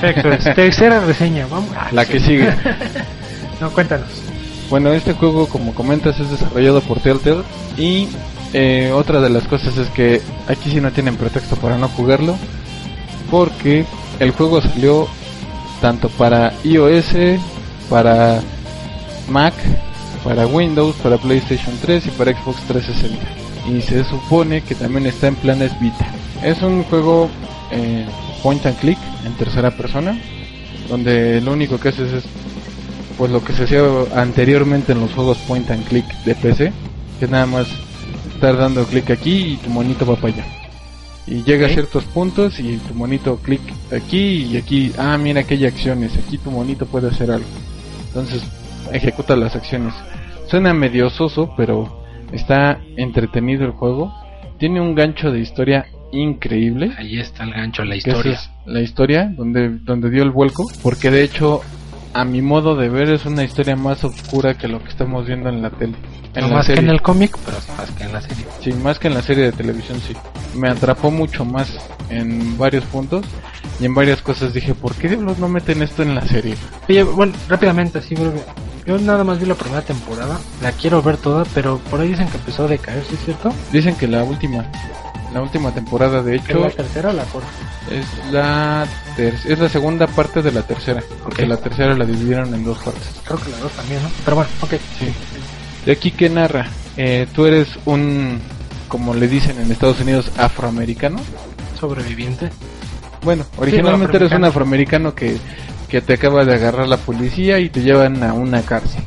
Perfecto, tercera reseña. Vamos. Ah, La que sigue. No, cuéntanos. Bueno, este juego, como comentas, es desarrollado por Telltale. Y eh, otra de las cosas es que aquí sí no tienen pretexto para no jugarlo. Porque el juego salió tanto para iOS, para Mac, para Windows, para PlayStation 3 y para Xbox 360. Y se supone que también está en planes Vita. Es un juego eh, point and click en tercera persona, donde lo único que haces es pues lo que se hacía anteriormente en los juegos point and click de PC, que nada más estar dando clic aquí y tu monito va para allá. Y llega a ciertos puntos y tu monito clic aquí y aquí, ah mira que hay acciones, aquí tu monito puede hacer algo. Entonces ejecuta las acciones. Suena medio soso, pero está entretenido el juego. Tiene un gancho de historia increíble Ahí está el gancho, la es la historia donde, donde dio el vuelco, porque de hecho, a mi modo de ver, es una historia más oscura que lo que estamos viendo en la tele. En No la más que en el cómic, pero más que en la serie. Sí, más que en la serie de televisión, sí. Me atrapó mucho más en varios puntos y en varias cosas dije, ¿por qué diablos no meten esto en la serie? Oye, bueno, rápidamente, así breve. Yo nada más vi la primera temporada, la quiero ver toda, pero por ahí dicen que empezó a decaer, ¿sí es cierto? Dicen que la última, la última temporada, de ¿Que hecho, la tercera o la cuarta? es la ter- es la segunda parte de la tercera, porque la tercera la dividieron en dos partes. Creo que la dos también, ¿no? Pero bueno, ok. Sí. De aquí que narra, Eh, tú eres un, como le dicen en Estados Unidos, afroamericano. Sobreviviente. Bueno, originalmente eres un afroamericano. que, que te acaba de agarrar la policía y te llevan a una cárcel.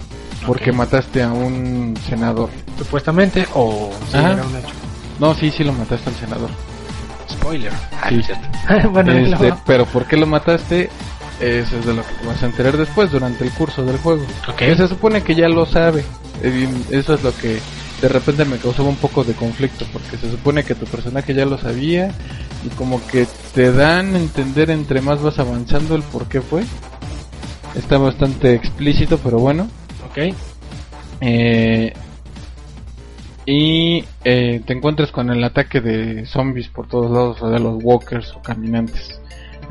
Porque mataste a un senador. Supuestamente, o sí, Ajá. era un hecho. No, sí, sí lo mataste al senador. Spoiler. Ah, Sí. no bueno, Este, luego- pero ¿por qué lo mataste? Eso es de lo que te vas a enterar después, durante el curso del juego. Ok. Que se supone que ya lo sabe. Eh, Eso es lo que de repente me causaba un poco de conflicto, porque se supone que tu personaje ya lo sabía y como que te dan a entender entre más vas avanzando el por qué fue. Está bastante explícito, pero bueno. Ok. Eh, y eh, te encuentras con el ataque de zombies por todos lados, o de los walkers o caminantes.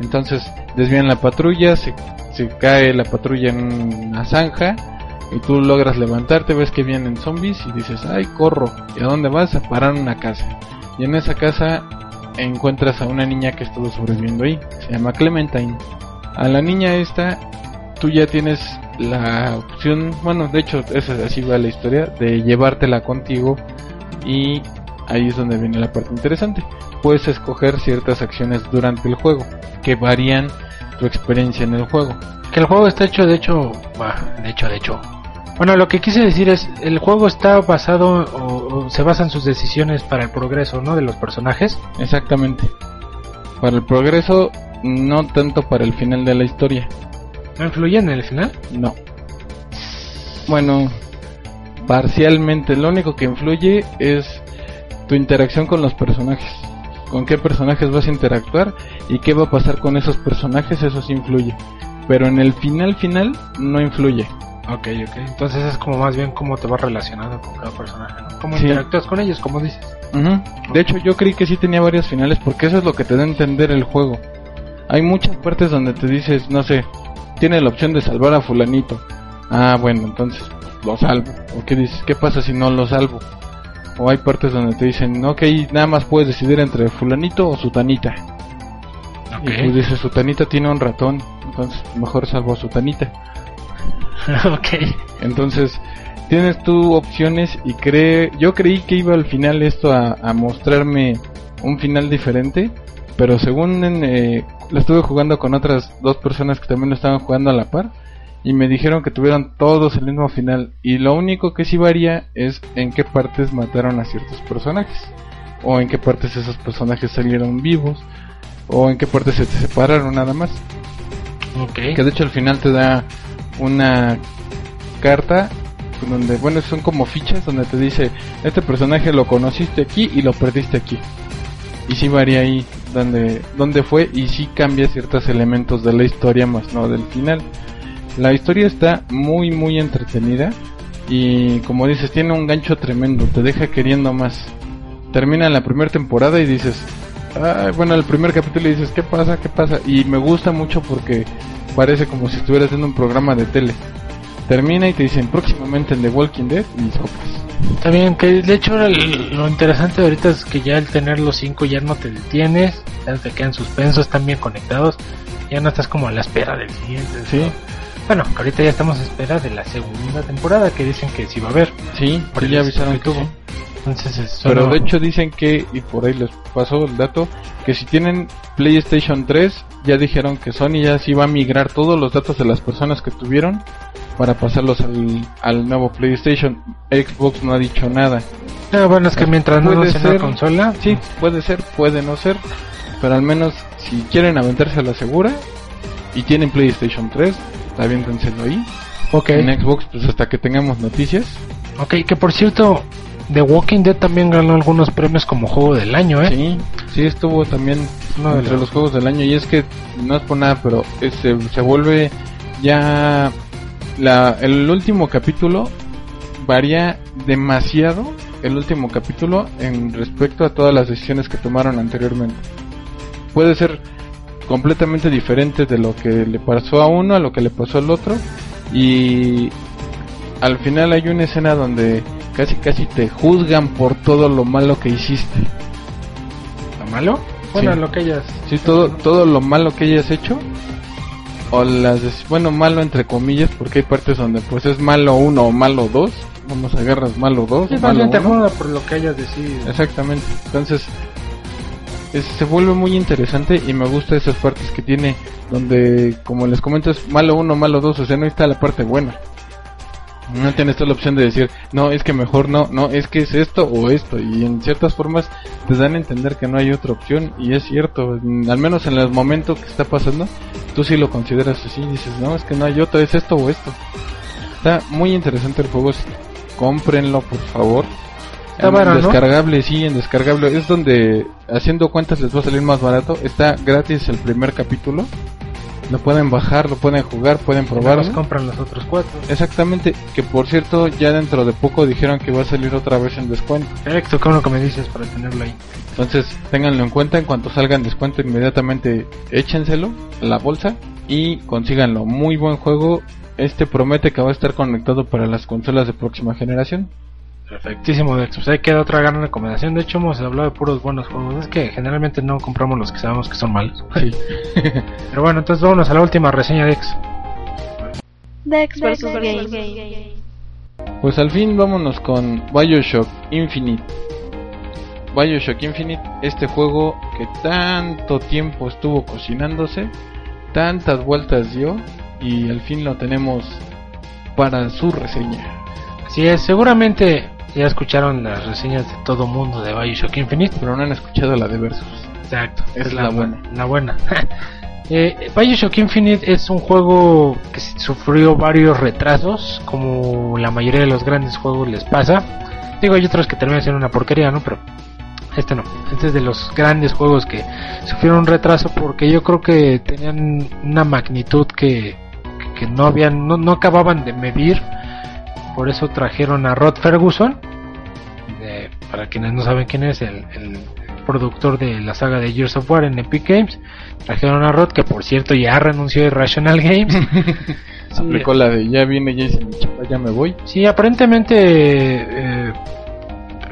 Entonces desvían la patrulla, se, se cae la patrulla en una zanja y tú logras levantarte, ves que vienen zombies y dices, ay, corro. ¿Y a dónde vas? A parar una casa. Y en esa casa encuentras a una niña que estuvo sobreviviendo ahí. Se llama Clementine. A la niña esta, tú ya tienes la opción, bueno, de hecho, esa así va la historia, de llevártela contigo y ahí es donde viene la parte interesante. Puedes escoger ciertas acciones durante el juego que varían tu experiencia en el juego. Que el juego está hecho, de hecho, bah, de hecho, de hecho. Bueno, lo que quise decir es, el juego está basado o, o se basa en sus decisiones para el progreso, ¿no? De los personajes. Exactamente. Para el progreso, no tanto para el final de la historia. ¿No influyen en el final? No. Bueno, parcialmente. Lo único que influye es tu interacción con los personajes. Con qué personajes vas a interactuar y qué va a pasar con esos personajes, eso sí influye. Pero en el final final no influye. Ok, ok. Entonces es como más bien cómo te vas relacionado con cada personaje, ¿no? Cómo Sí. interactúas con ellos, como dices. De hecho, yo creí que sí tenía varios finales porque eso es lo que te da a entender el juego. Hay muchas partes donde te dices, no sé, tiene la opción de salvar a fulanito. Ah, bueno, entonces lo salvo. ¿O qué dices? ¿Qué pasa si no lo salvo? O hay partes donde te dicen, ok, nada más puedes decidir entre fulanito o sutanita. Ok. Y tú dices, sutanita tiene un ratón, entonces mejor salvo a sutanita. ok. Entonces, tienes tú opciones y cree, yo creí que iba al final esto a, a mostrarme un final diferente, pero según en, eh, lo estuve jugando con otras dos personas que también lo estaban jugando a la par y me dijeron que tuvieron todos el mismo final y lo único que sí varía es en qué partes mataron a ciertos personajes o en qué partes esos personajes salieron vivos o en qué partes se separaron nada más. Ok. Que de hecho al final te da una carta donde, bueno, son como fichas donde te dice, este personaje lo conociste aquí y lo perdiste aquí. Y sí varía ahí donde, donde fue y sí cambia ciertos elementos de la historia más no del final. La historia está muy muy entretenida y como dices tiene un gancho tremendo, te deja queriendo más. Termina la primera temporada y dices, "Ay, bueno, el primer capítulo y dices, ¿qué pasa? ¿Qué pasa? Y me gusta mucho porque parece como si estuvieras haciendo un programa de tele. Termina y te dicen próximamente en The Walking Dead y soplas. Está bien, que de hecho el- lo interesante ahorita es que ya el tener los cinco ya no te detienes, ya te quedan suspensos, están bien conectados, ya no estás como a la espera del siguiente. Sí. ¿no? Bueno, ahorita ya estamos a espera de la segunda temporada que dicen que sí va a haber. Sí, Por ya avisaron que que tuvo. sí. Entonces, Pero de hecho dicen que, y por ahí les pasó el dato, que si tienen PlayStation 3, ya dijeron que Sony ya sí va a migrar todos los datos de las personas que tuvieron para pasarlos al, al nuevo PlayStation. Xbox no ha dicho nada. Ah, bueno, es que mientras no Puede ser. consola, Sí, puede ser, puede no ser, pero al menos si quieren aventarse a la segura y tienen PlayStation 3, aviéntenselo ahí. ok. En Xbox, pues hasta que tengamos noticias. Ok, que por cierto, The Walking Dead también ganó algunos premios como juego del año, ¿eh? Sí, sí estuvo también Uno de entre los- los juegos del año y es que no es por nada, pero es- se, se vuelve ya la, el último capítulo varía demasiado el último capítulo en respecto a todas las decisiones que tomaron anteriormente. Puede ser completamente diferente de lo que le pasó a uno a lo que le pasó al otro y al final hay una escena donde casi casi te juzgan por todo lo malo que hiciste. ¿Lo malo? Bueno, Sí. lo que ellas... Sí, todo, todo lo malo que hayas hecho. O las, bueno, malo entre comillas, porque hay partes donde pues es malo uno o malo dos. Vamos, agarras malo dos Sí, o malo te uno. por lo que hayas decidido. Exactamente. Entonces, es- se vuelve muy interesante y me gusta esas partes que tiene donde, como les comento, es malo uno, malo dos, o sea, no está la parte buena. No tienes toda la opción de decir, no, es que mejor no, no, es que es esto o esto. Y en ciertas formas te dan a entender que no hay otra opción. Y es cierto, al menos en el momento que está pasando, tú sí lo consideras así. Dices, no, es que no hay otra, es esto o esto. Está muy interesante el juego. Cómprenlo, por favor. Está En barato, ¿no? descargable, sí, en descargable. Es donde, haciendo cuentas, les va a salir más barato. Está gratis el primer capítulo. Lo pueden bajar, lo pueden jugar, pueden probarlo. Los compran los otros cuatro. Exactamente, que por cierto, ya dentro de poco dijeron que va a salir otra vez en descuento. Perfecto, qué bueno que me dices para tenerlo ahí. Entonces, ténganlo en cuenta, en cuanto salga en descuento, inmediatamente échenselo a la bolsa y consíganlo. Muy buen juego. Este promete que va a estar conectado para las consolas de próxima generación. Perfectísimo, Dex. Pues ahí queda otra gran recomendación. De hecho, hemos hablado de puros buenos juegos. Es que generalmente no compramos los que sabemos que son malos. Sí. Pero bueno, entonces vámonos a la última reseña, Dex. Dex vs. Game. Pues al fin vámonos con Bioshock Infinite. Bioshock Infinite, este juego que tanto tiempo estuvo cocinándose, tantas vueltas dio y al fin lo tenemos para su reseña. Así es, seguramente ya escucharon las reseñas de todo mundo de Bioshock Infinite. Pero no han escuchado la de Versus. Exacto, Es la buena. La buena. eh, Bioshock Infinite es un juego que sufrió varios retrasos, como la mayoría de los grandes juegos les pasa. Digo, hay otros que terminan siendo una porquería, ¿no? Pero este no. Este es de los grandes juegos que sufrieron un retraso porque yo creo que tenían una magnitud que, que, que no habían, no, no acababan de medir. Por eso trajeron a Rod Ferguson, de- para quienes no saben quién es, el, el productor de la saga de Gears of War en Epic Games. Trajeron a Rod, que por cierto ya renunció de Rational Games. Sí, Aplicó la de ya viene, chamba, ya me voy. Sí, aparentemente eh,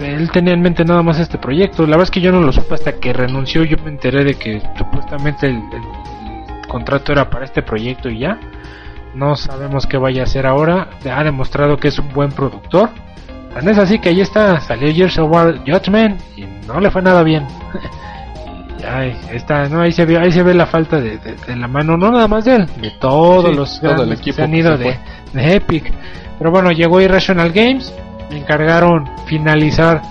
él tenía en mente nada más este proyecto. La verdad es que yo no lo supe hasta que renunció. Yo me enteré de que supuestamente el, el- el contrato era para este proyecto y ya. No sabemos qué vaya a hacer ahora. Ha demostrado que es un buen productor. Tan es así que ahí está, salió Gears of War Judgment y no le fue nada bien. Ay, está, no, ahí se ve, ahí se ve la falta de, de- de la mano, no nada más de él, de todos Sí, los todo el grandes que equipo se han ido se de, de Epic. Pero bueno, llegó Irrational Games, le encargaron finalizar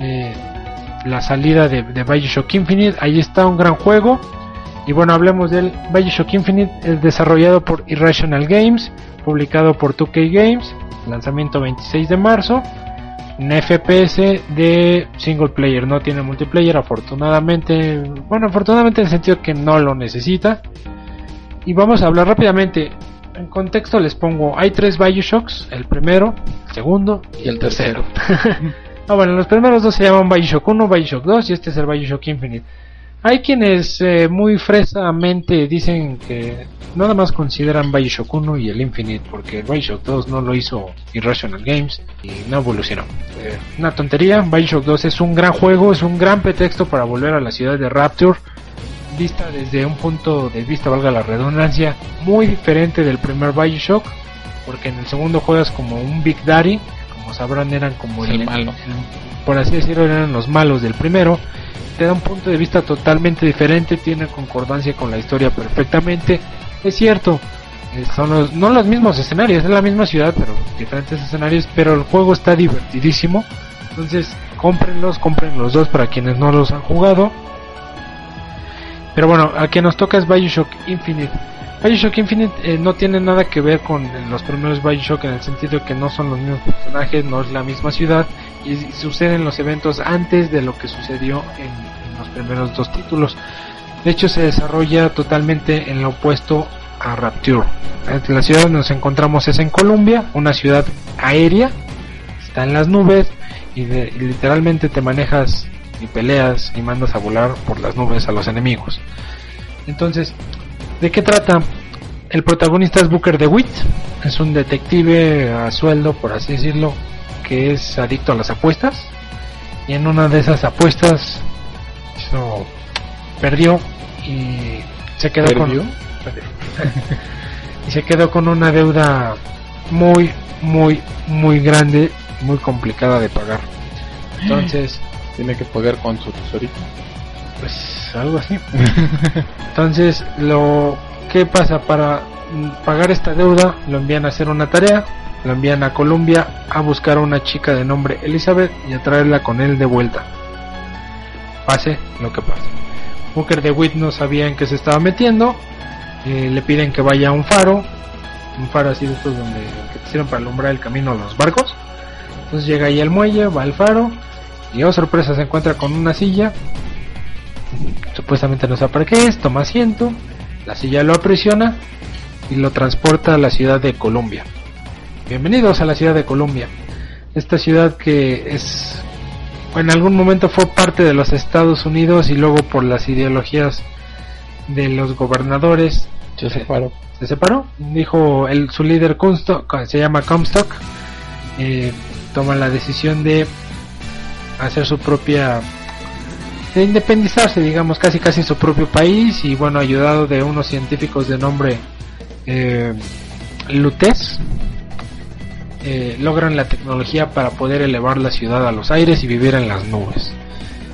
eh, la salida de, de Bioshock Infinite. Ahí está un gran juego. Y bueno, hablemos del Bioshock Infinite, es desarrollado por Irrational Games, publicado por 2K Games, lanzamiento 26 de marzo. Un FPS de single player, no tiene multiplayer, afortunadamente. Bueno, afortunadamente en el sentido que no lo necesita. Y vamos a hablar rápidamente. En contexto les pongo, hay tres Bioshocks, el primero, el segundo Y el tercero. Ah, bueno, los primeros dos se llaman Bioshock 1, Bioshock 2 y este es el Bioshock Infinite. Hay quienes eh, muy fresamente dicen que nada más consideran Bioshock 1 y el Infinite porque el Bioshock 2 no lo hizo Irrational Games y no evolucionó. Eh, una tontería, Bioshock 2 es un gran juego, es un gran pretexto para volver a la ciudad de Rapture, vista desde un punto de vista, valga la redundancia, muy diferente del primer Bioshock, porque en el segundo juegas como un Big Daddy, como sabrán eran como El malo. por así decirlo, eran los malos del primero. Te da un punto de vista totalmente diferente, tiene concordancia con la historia perfectamente. Es cierto, eh, son los, no los mismos escenarios, es la misma ciudad, pero diferentes escenarios, pero el juego está divertidísimo. Entonces, cómprenlos, compren los dos para quienes no los han jugado. Pero bueno, a quien nos toca es Bioshock Infinite. Bioshock Infinite eh, no tiene nada que ver con los primeros Bioshock en el sentido que no son los mismos personajes, no es la misma ciudad y suceden los eventos antes de lo que sucedió en, los primeros dos títulos. De hecho, se desarrolla totalmente en lo opuesto a Rapture. La ciudad donde nos encontramos es en Colombia, una ciudad aérea, está en las nubes y, y literalmente te manejas y peleas y mandas a volar por las nubes a los enemigos. Entonces, ¿de qué trata? El protagonista es Booker DeWitt, es un detective a sueldo, por así decirlo, que es adicto a las apuestas. Y en una de esas apuestas perdió y se quedó ¿Perdió? con y se quedó con una deuda muy muy muy grande, muy complicada de pagar. Entonces, Tiene que pagar con su tesorito. Pues algo así. Entonces, lo que pasa para pagar esta deuda, lo envían a hacer una tarea, lo envían a Colombia a buscar a una chica de nombre Elizabeth y a traerla con él de vuelta. Pase lo que pase. Booker DeWitt no sabía en qué se estaba metiendo, eh, le piden que vaya a un faro, un faro así de estos donde que te sirven para alumbrar el camino a los barcos. Entonces llega ahí al muelle, va al faro y oh sorpresa se encuentra con una silla supuestamente no sabe para qué es, toma asiento, la silla lo aprisiona y lo transporta a la ciudad de Colombia. Bienvenidos a la ciudad de Colombia. Esta ciudad que es en algún momento fue parte de los Estados Unidos y luego por las ideologías de los gobernadores Se separó. se separó. Dijo el, su líder Comstock, se llama Comstock, eh, toma la decisión de hacer su propia de independizarse, digamos, casi casi su propio país y bueno, ayudado de unos científicos de nombre eh, Lutes, eh, logran la tecnología para poder elevar la ciudad a los aires y vivir en las nubes.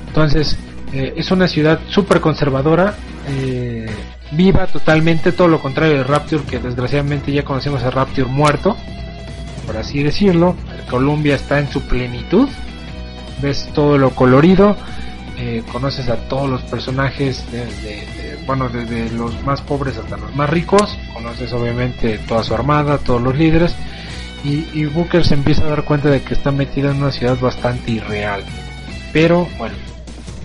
Entonces, eh, es una ciudad súper conservadora, eh, viva totalmente, todo lo contrario de Rapture, que desgraciadamente ya conocemos a Rapture muerto, por así decirlo. Colombia está en su plenitud, ves todo lo colorido, eh, conoces a todos los personajes, de, de- de- bueno, desde los más pobres hasta los más ricos, conoces obviamente toda su armada, todos los líderes, y, y Booker se empieza a dar cuenta de que está metido en una ciudad bastante irreal. Pero bueno,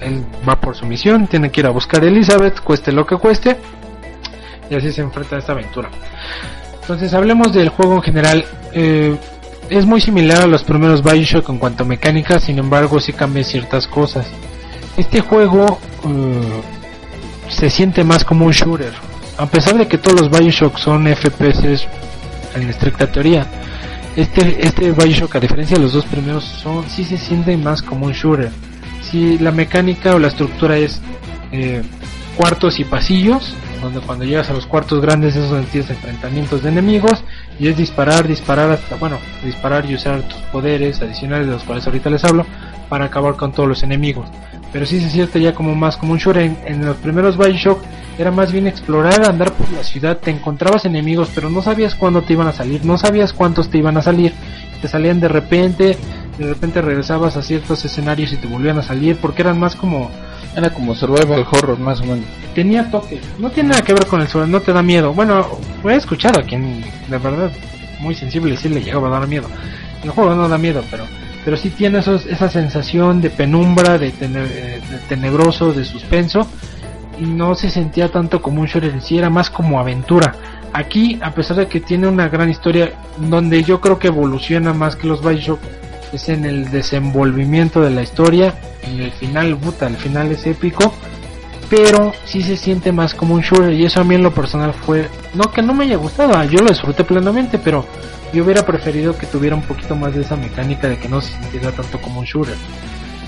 él va por su misión, tiene que ir a buscar a Elizabeth, cueste lo que cueste, y así se enfrenta a esta aventura. Entonces hablemos del juego en general. Eh, es muy similar a los primeros Bioshock en cuanto a mecánica, sin embargo sí cambia ciertas cosas. Este juego eh, se siente más como un shooter. A pesar de que todos los Bioshock son FPS en estricta teoría, este, este Bioshock, a diferencia de los dos primeros, son, sí se siente más como un shooter. Si la mecánica o la estructura es eh, cuartos y pasillos, donde cuando llegas a los cuartos grandes es donde tienes enfrentamientos de enemigos, y es disparar, disparar hasta, bueno, disparar y usar tus poderes adicionales de los cuales ahorita les hablo, para acabar con todos los enemigos. Pero sí se siente ya como más como un shooter. En, en los primeros Bioshock era más bien explorar, andar por la ciudad, te encontrabas enemigos, pero no sabías cuándo te iban a salir, no sabías cuántos te iban a salir, te salían de repente, de repente regresabas a ciertos escenarios y te volvían a salir, porque eran más como Era como survival horror más o menos. tenía toque. No tiene nada que ver con el suelo, no te da miedo. Bueno, he escuchado a quien de verdad muy sensible sí le llegaba a dar miedo. El juego no da miedo, pero pero sí tiene esos, esa sensación de penumbra, de, eh, de tenebroso, de suspenso y no se sentía tanto como un shooter sí, era más como aventura. Aquí, a pesar de que tiene una gran historia, donde yo creo que evoluciona más que los Bioshock, es en el desenvolvimiento de la historia, en el final, puta, el final es épico, pero sí se siente más como un shooter y eso a mí en lo personal fue, no que no me haya gustado, yo lo disfruté plenamente, pero yo hubiera preferido que tuviera un poquito más de esa mecánica de que no se sintiera tanto como un shooter.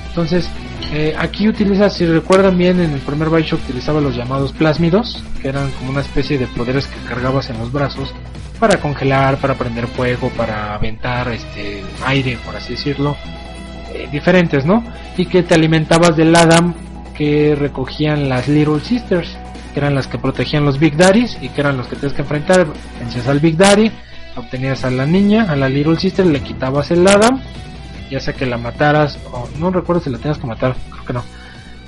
Entonces, eh, aquí utiliza, si recuerdan bien, en el primer Bioshock utilizaba los llamados plásmidos, que eran como una especie de poderes que cargabas en los brazos para congelar, para prender fuego, para aventar este aire, por así decirlo, eh, diferentes, ¿no? Y que te alimentabas del Adam que recogían las Little Sisters, que eran las que protegían los Big Daddies y que eran los que tienes que enfrentar. Vencías al Big Daddy, obtenías a la niña, a la Little Sister, le quitabas el Adam, ya sea que la mataras, o no recuerdo si la tenías que matar, creo que no.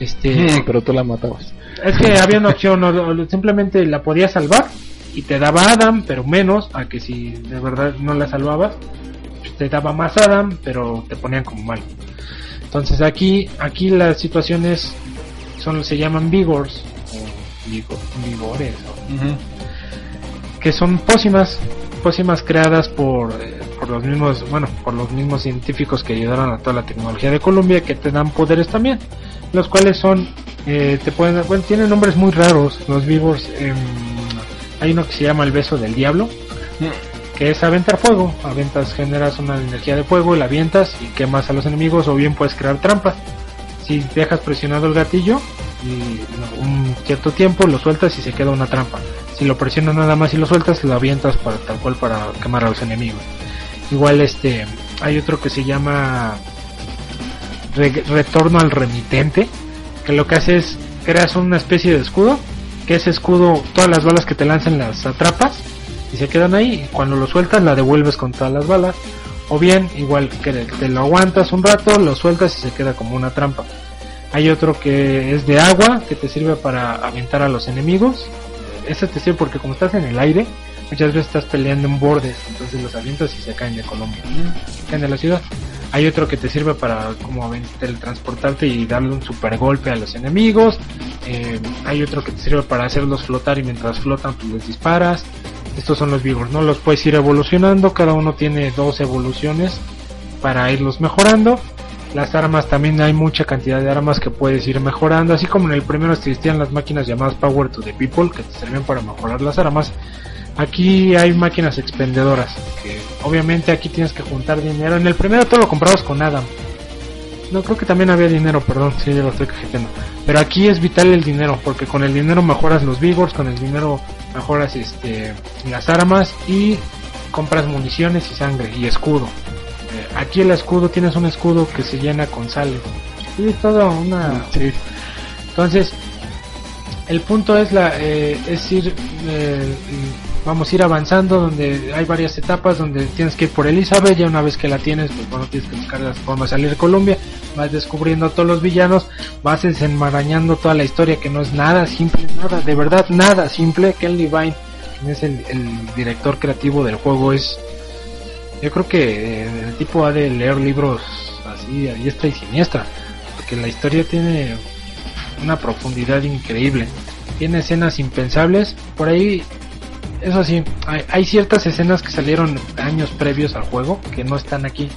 Este, Pero tú la matabas. es que había una opción, o- simplemente la podías salvar y te daba Adam, pero menos, a que si de verdad no la salvabas, pues te daba más Adam, pero te ponían como malo. Entonces aquí, aquí las situaciones son, se llaman vigors, o vigo- vigores, o- que son pócimas, pócimas creadas por, eh, por los mismos, bueno, por los mismos científicos que ayudaron a toda la tecnología de Colombia, que te dan poderes también, los cuales son, eh, te pueden, bueno, tienen nombres muy raros, los vivos, em, hay uno que se llama el beso del diablo, que es aventar fuego, aventas, generas una energía de fuego, la avientas y quemas a los enemigos, o bien puedes crear trampas. Si dejas presionado el gatillo y un cierto tiempo lo sueltas y se queda una trampa. Si lo presionas nada más y lo sueltas, lo avientas para tal cual para quemar a los enemigos. Igual este hay otro que se llama Re- retorno al remitente, que lo que hace es creas una especie de escudo, que ese escudo todas las balas que te lancen las atrapas y se quedan ahí y cuando lo sueltas la devuelves con todas las balas o bien igual que te lo aguantas un rato, lo sueltas y se queda como una trampa. Hay otro que es de agua, que te sirve para aventar a los enemigos. Te sirve porque como estás en el aire, muchas veces estás peleando en bordes, entonces los avientas y se caen de Colombia, caen de la ciudad. Hay otro que te sirve para como teletransportarte y darle un super golpe a los enemigos. Eh, hay otro que te sirve para hacerlos flotar y mientras flotan pues les disparas. Estos son los vigors, ¿no? Los puedes ir evolucionando, cada uno tiene dos evoluciones para irlos mejorando. Las armas también hay mucha cantidad de armas que puedes ir mejorando, así como en el primero existían las máquinas llamadas Power to the People que te servían para mejorar las armas. Aquí hay máquinas expendedoras, que obviamente aquí tienes que juntar dinero. En el primero todo lo comprabas con Adam. No, creo que también había dinero, perdón, sí, ya lo estoy cajeteando. Pero aquí es vital el dinero, porque con el dinero mejoras los vigors, con el dinero mejoras este las armas y compras municiones y sangre y escudo. Eh, aquí el escudo tienes un escudo que se llena con sal. Es toda una Sí. entonces, el punto es la eh, es ir eh, vamos a ir avanzando donde hay varias etapas donde tienes que ir por Elizabeth, ya una vez que la tienes, pues bueno, tienes que buscar las formas de salir de Colombia, vas descubriendo a todos los villanos, vas desenmarañando toda la historia que no es nada simple, nada, de verdad nada simple, Ken Levine, quien es el, el director creativo del juego, es yo creo que eh, el tipo ha de leer libros así a diestra y siniestra, porque la historia tiene una profundidad increíble. Tiene escenas impensables. Por ahí, eso sí, hay, hay ciertas escenas que salieron años previos al juego que no están aquí.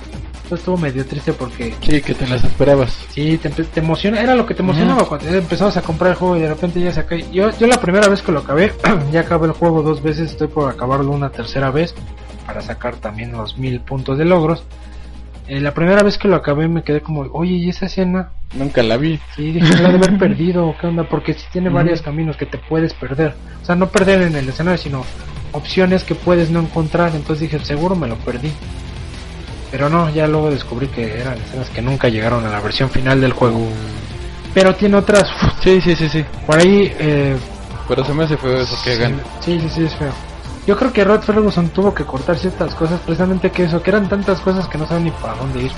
Esto estuvo medio triste porque Sí, que te las esperabas. sí, te, te emociona, era lo que te emocionaba cuando empezabas a comprar el juego y de repente ya se acaba. Yo, yo la primera vez que lo acabé, ya acabé el juego dos veces, estoy por acabarlo una tercera vez para sacar también los mil puntos de logros. Eh, la primera vez que lo acabé me quedé como, oye, ¿y esa escena? Nunca la vi. Sí, dije, la de haber perdido, ¿qué onda? Porque si tiene varios caminos que te puedes perder. O sea, no perder en el escenario, sino opciones que puedes no encontrar. Entonces dije, seguro me lo perdí. Pero no, ya luego descubrí que eran escenas que nunca llegaron a la versión final del juego. pero tiene otras Sí, sí, sí, sí. por ahí eh, Pero se me hace feo eso que hagan. Sí, sí, sí, es feo. Yo creo que Rod Ferguson tuvo que cortar ciertas cosas, precisamente que eso, que eran tantas cosas que no saben ni para dónde ir.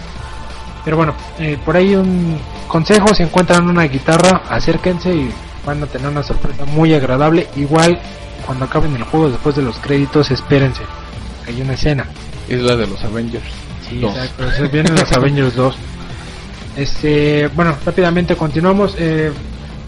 Pero bueno, eh, por ahí un consejo, si encuentran una guitarra, acérquense y van a tener una sorpresa muy agradable. Igual, cuando acaben el juego, después de los créditos, espérense. Hay una escena. Es la de los Avengers. Sí, Dos. exacto. Vienen los Avengers 2. Este, bueno, rápidamente continuamos. Eh,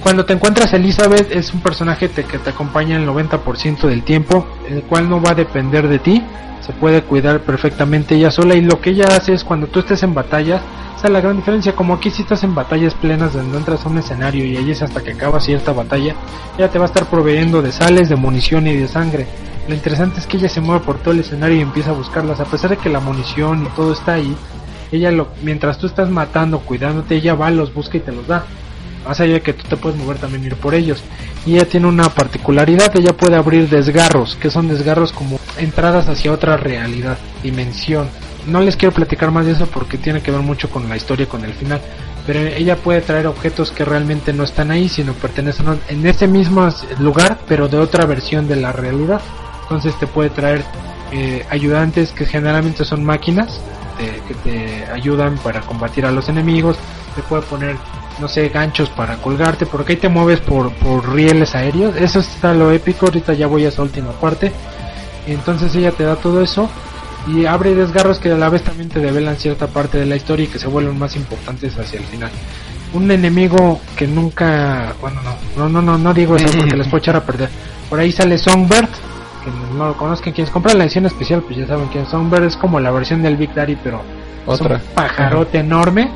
cuando te encuentras Elizabeth es un personaje te- que te acompaña el 90% del tiempo, el cual no va a depender de ti. Se puede cuidar perfectamente ella sola y lo que ella hace es cuando tú estés en batalla, esa es la gran diferencia, como aquí si estás en batallas plenas donde entras a un escenario y ahí es hasta que acaba cierta batalla, ella te va a estar proveyendo de sales, de munición y de sangre. Lo interesante es que ella se mueve por todo el escenario y empieza a buscarlas, a pesar de que la munición y todo está ahí, ella lo, mientras tú estás matando, cuidándote, ella va, los busca y te los da. Más allá de que tú te puedes mover también ir por ellos. Y ella tiene una particularidad, ella puede abrir desgarros, que son desgarros como entradas hacia otra realidad, dimensión. No les quiero platicar más de eso porque tiene que ver mucho con la historia, con el final. Pero ella puede traer objetos que realmente no están ahí, sino pertenecen en ese mismo lugar, pero de otra versión de la realidad. Entonces te puede traer eh, ayudantes que generalmente son máquinas que te ayudan para combatir a los enemigos. Te puede poner, no sé, ganchos para colgarte, porque ahí te mueves por, por rieles aéreos. Eso está lo épico. Ahorita ya voy a esa última parte. Entonces ella te da todo eso y abre desgarros que a la vez también te develan cierta parte de la historia y que se vuelven más importantes hacia el final. Un enemigo que nunca, bueno, no, no, no, no, no digo eso porque les puedo echar a perder. Por ahí sale Songbird, que no lo conozcan, quienes compran la edición especial, pues ya saben quién es Songbird, es como la versión del Big Daddy, pero es Otra. un pajarote enorme,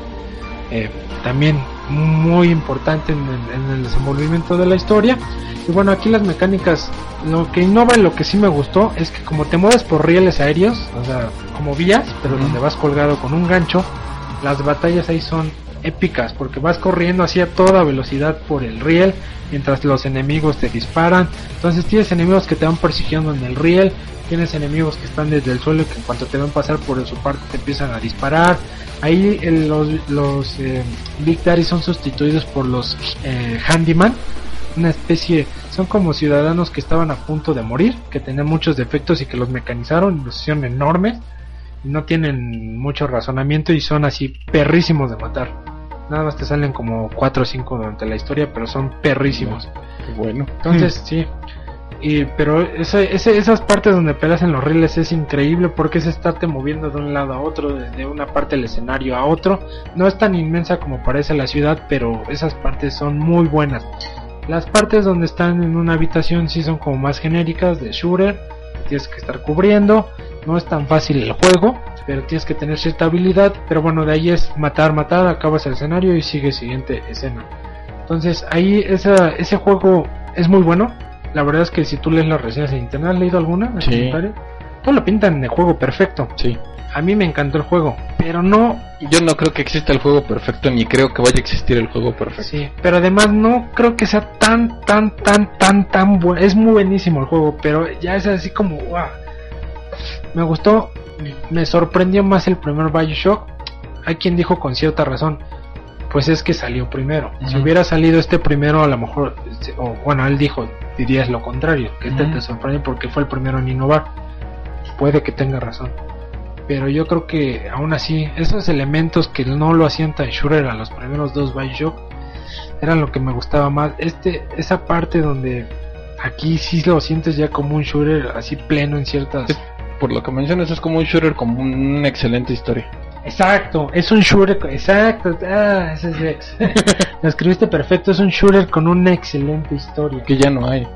eh, también muy importante en el, en el desenvolvimiento de la historia. Y bueno, aquí las mecánicas, lo que innova y lo que sí me gustó es que como te mueves por rieles aéreos, o sea, como vías, pero donde vas colgado con un gancho, las batallas ahí son épicas porque vas corriendo así a toda velocidad por el riel mientras los enemigos te disparan. Entonces tienes enemigos que te van persiguiendo en el riel, tienes enemigos que están desde el suelo y que en cuanto te ven pasar por su parte te empiezan a disparar. Ahí el- los, los eh, son sustituidos por los eh, Handyman, una especie, son como ciudadanos que estaban a punto de morir, que tenían muchos defectos y que los mecanizaron los hicieron enormes. y No tienen mucho razonamiento y son así perrísimos de matar. Nada más te salen como 4 o 5 durante la historia, pero son perrísimos. Bueno. Entonces, sí. Y, pero ese, ese- esas partes donde peleas en los riles es increíble porque es estarte moviendo de un lado a otro, de, de una parte del escenario a otro. No es tan inmensa como parece la ciudad, pero esas partes son muy buenas. Las partes donde están en una habitación sí son como más genéricas de shooter, tienes que estar cubriendo, no es tan fácil el juego, pero tienes que tener cierta habilidad, pero bueno, de ahí es matar, matar, acabas el escenario y sigue siguiente escena. Entonces ahí esa, ese juego es muy bueno. La verdad es que si tú lees las reseñas en internet, ¿has leído alguna? Sí. comentario? Todo lo pintan en el juego perfecto. Sí. A mí me encantó el juego, pero no, Yo no creo que exista el juego perfecto, ni creo que vaya a existir el juego perfecto. sí, pero además no creo que sea tan, tan, tan, tan, tan bueno. Es muy buenísimo el juego, pero ya es así como, wow. Me gustó, me sorprendió más el primer Bioshock. Hay quien dijo con cierta razón, pues es que salió primero. Si hubiera salido este primero, a lo mejor, este, o bueno, él dijo, dirías lo contrario, que este te sorprende porque fue el primero en innovar. Puede que tenga razón. Pero yo creo que aún así, esos elementos que no lo hacían tan shooter a los primeros dos Bioshock, eran lo que me gustaba más. Este, esa parte donde aquí sí lo sientes ya como un shooter así pleno en ciertas... Por lo que mencionas, es como un shooter con una excelente historia. Exacto, es un shooter, exacto, ah, ese es. Lo escribiste perfecto, es un shooter con una excelente historia. Que ya no hay.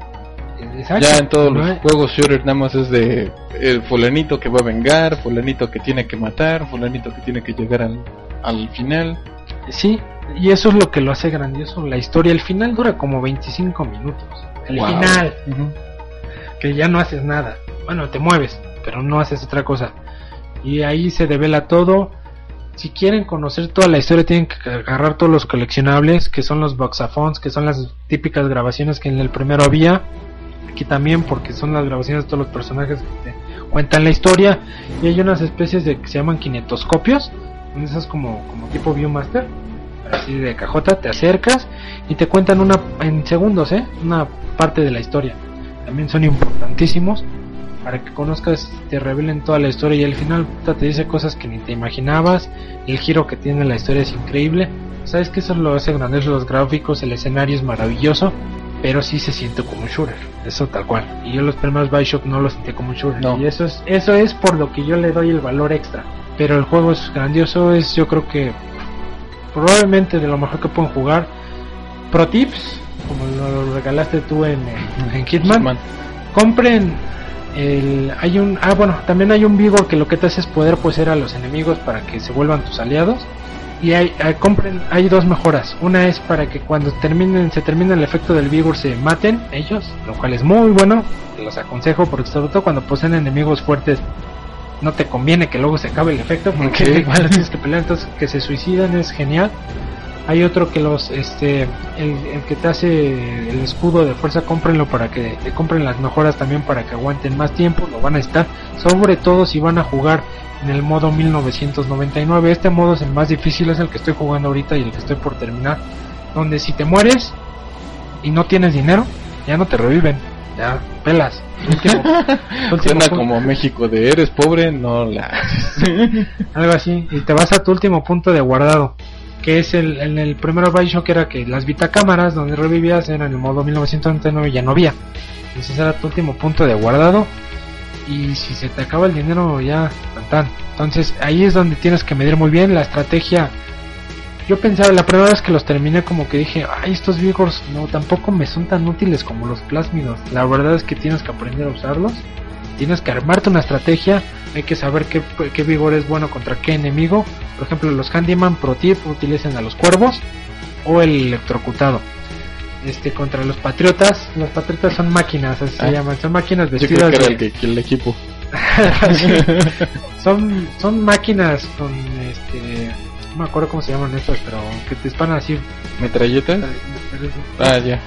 Exacto, Ya en todos ¿no? los juegos shooter nada más es de el fulanito que va a vengar, fulanito que tiene que matar, fulanito que tiene que llegar al, al final. Sí, y eso es lo que lo hace grandioso. La historia, el final dura como 25 minutos. El Wow. final, que ya no haces nada. Bueno, te mueves, pero no haces otra cosa. Y ahí se devela todo. Si quieren conocer toda la historia, tienen que agarrar todos los coleccionables, que son los boxaphones, que son las típicas grabaciones que en el primero había. Aquí también, porque son las grabaciones de todos los personajes que te cuentan la historia. Y hay unas especies de que se llaman kinetoscopios, esas como, como tipo Viewmaster, así de cajota, te acercas y te cuentan una en segundos, ¿eh? Una parte de la historia. También son importantísimos para que conozcas, te revelen toda la historia y al final puta, te dice cosas que ni te imaginabas. El giro que tiene la historia es increíble. Sabes que eso lo hace grandioso los gráficos, el escenario es maravilloso, pero sí se siente como un shooter, eso tal cual. Y yo los primeros Bioshock no los sentí como un shooter. No. Y eso es, eso es por lo que yo le doy el valor extra. Pero el juego es grandioso, es yo creo que probablemente de lo mejor que pueden jugar. Pro tips, como lo regalaste tú en, en Hitman, Man. compren el hay un ah bueno también hay un vigor que lo que te hace es poder poseer a los enemigos para que se vuelvan tus aliados. Y hay, hay- compren hay dos mejoras. Una es para que cuando terminen se termine el efecto del vigor se maten ellos lo cual es muy bueno los aconsejo porque sobre todo cuando poseen enemigos fuertes no te conviene que luego se acabe el efecto porque Ok. igual tienes que pelear. Entonces que se suicidan es genial hay otro que los este el, el que te hace el escudo de fuerza cómprenlo para que te compren las mejoras también para que aguanten más tiempo lo van a estar. Sobre todo si van a jugar en el modo 1999 este modo es el más difícil es el que estoy jugando ahorita y el que estoy por terminar. Donde si te mueres y no tienes dinero ya no te reviven. Ya pelas. Último- último Suena punto. como México de eres pobre, no la algo así. Y te vas a tu último punto de guardado que es el en el primero Bioshock era que las vitacámaras donde revivías eran en el modo 1999 ya no había. Entonces era tu último punto de guardado. Y si se te acaba el dinero ya tan. Entonces ahí es donde tienes que medir muy bien la estrategia. Yo pensaba la primera vez que los terminé como que dije ay estos vigors no tampoco me son tan útiles como los plásmidos la verdad es que tienes que aprender a usarlos tienes que armarte una estrategia, hay que saber qué, qué vigor es bueno contra qué enemigo. Por ejemplo, los Handyman Pro Tip utilizan a los cuervos o el electrocutado. Este contra los patriotas, los patriotas son máquinas, así Ah. se llaman, son máquinas Yo vestidas creo que era de- el, que, que el equipo. son son máquinas con este no me acuerdo cómo se llaman estas, pero que te disparan así. ¿Metralletas? Ah, ya.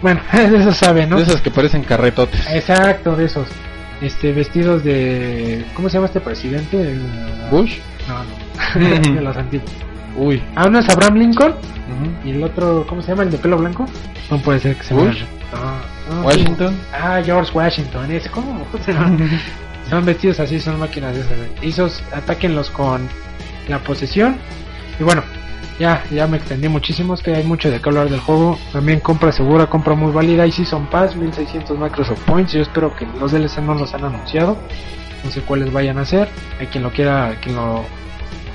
Bueno, de eso sabe, ¿no? De esas que parecen carretotes. Exacto, de esos. Este, vestidos de... ¿Cómo se llama este presidente? ¿Bush? No, no. de los antiguos. Uy. Ah, uno es Abraham Lincoln y el otro, ¿cómo se llama? ¿El de pelo blanco? No puede ser que se ¿Bush? No, no, ¿Washington? Ah, George Washington. Ese, ¿Cómo? son vestidos así, son máquinas de esas. Esos, atáquenlos con la posesión. Y bueno, ya, ya me extendí muchísimo. Es que hay mucho de qué hablar del juego. También compra segura, compra muy válida. Y Season Pass, 1600 Microsoft Points. Yo espero que los DLC no los han anunciado. No sé cuáles vayan a ser. Hay quien lo quiera, quien lo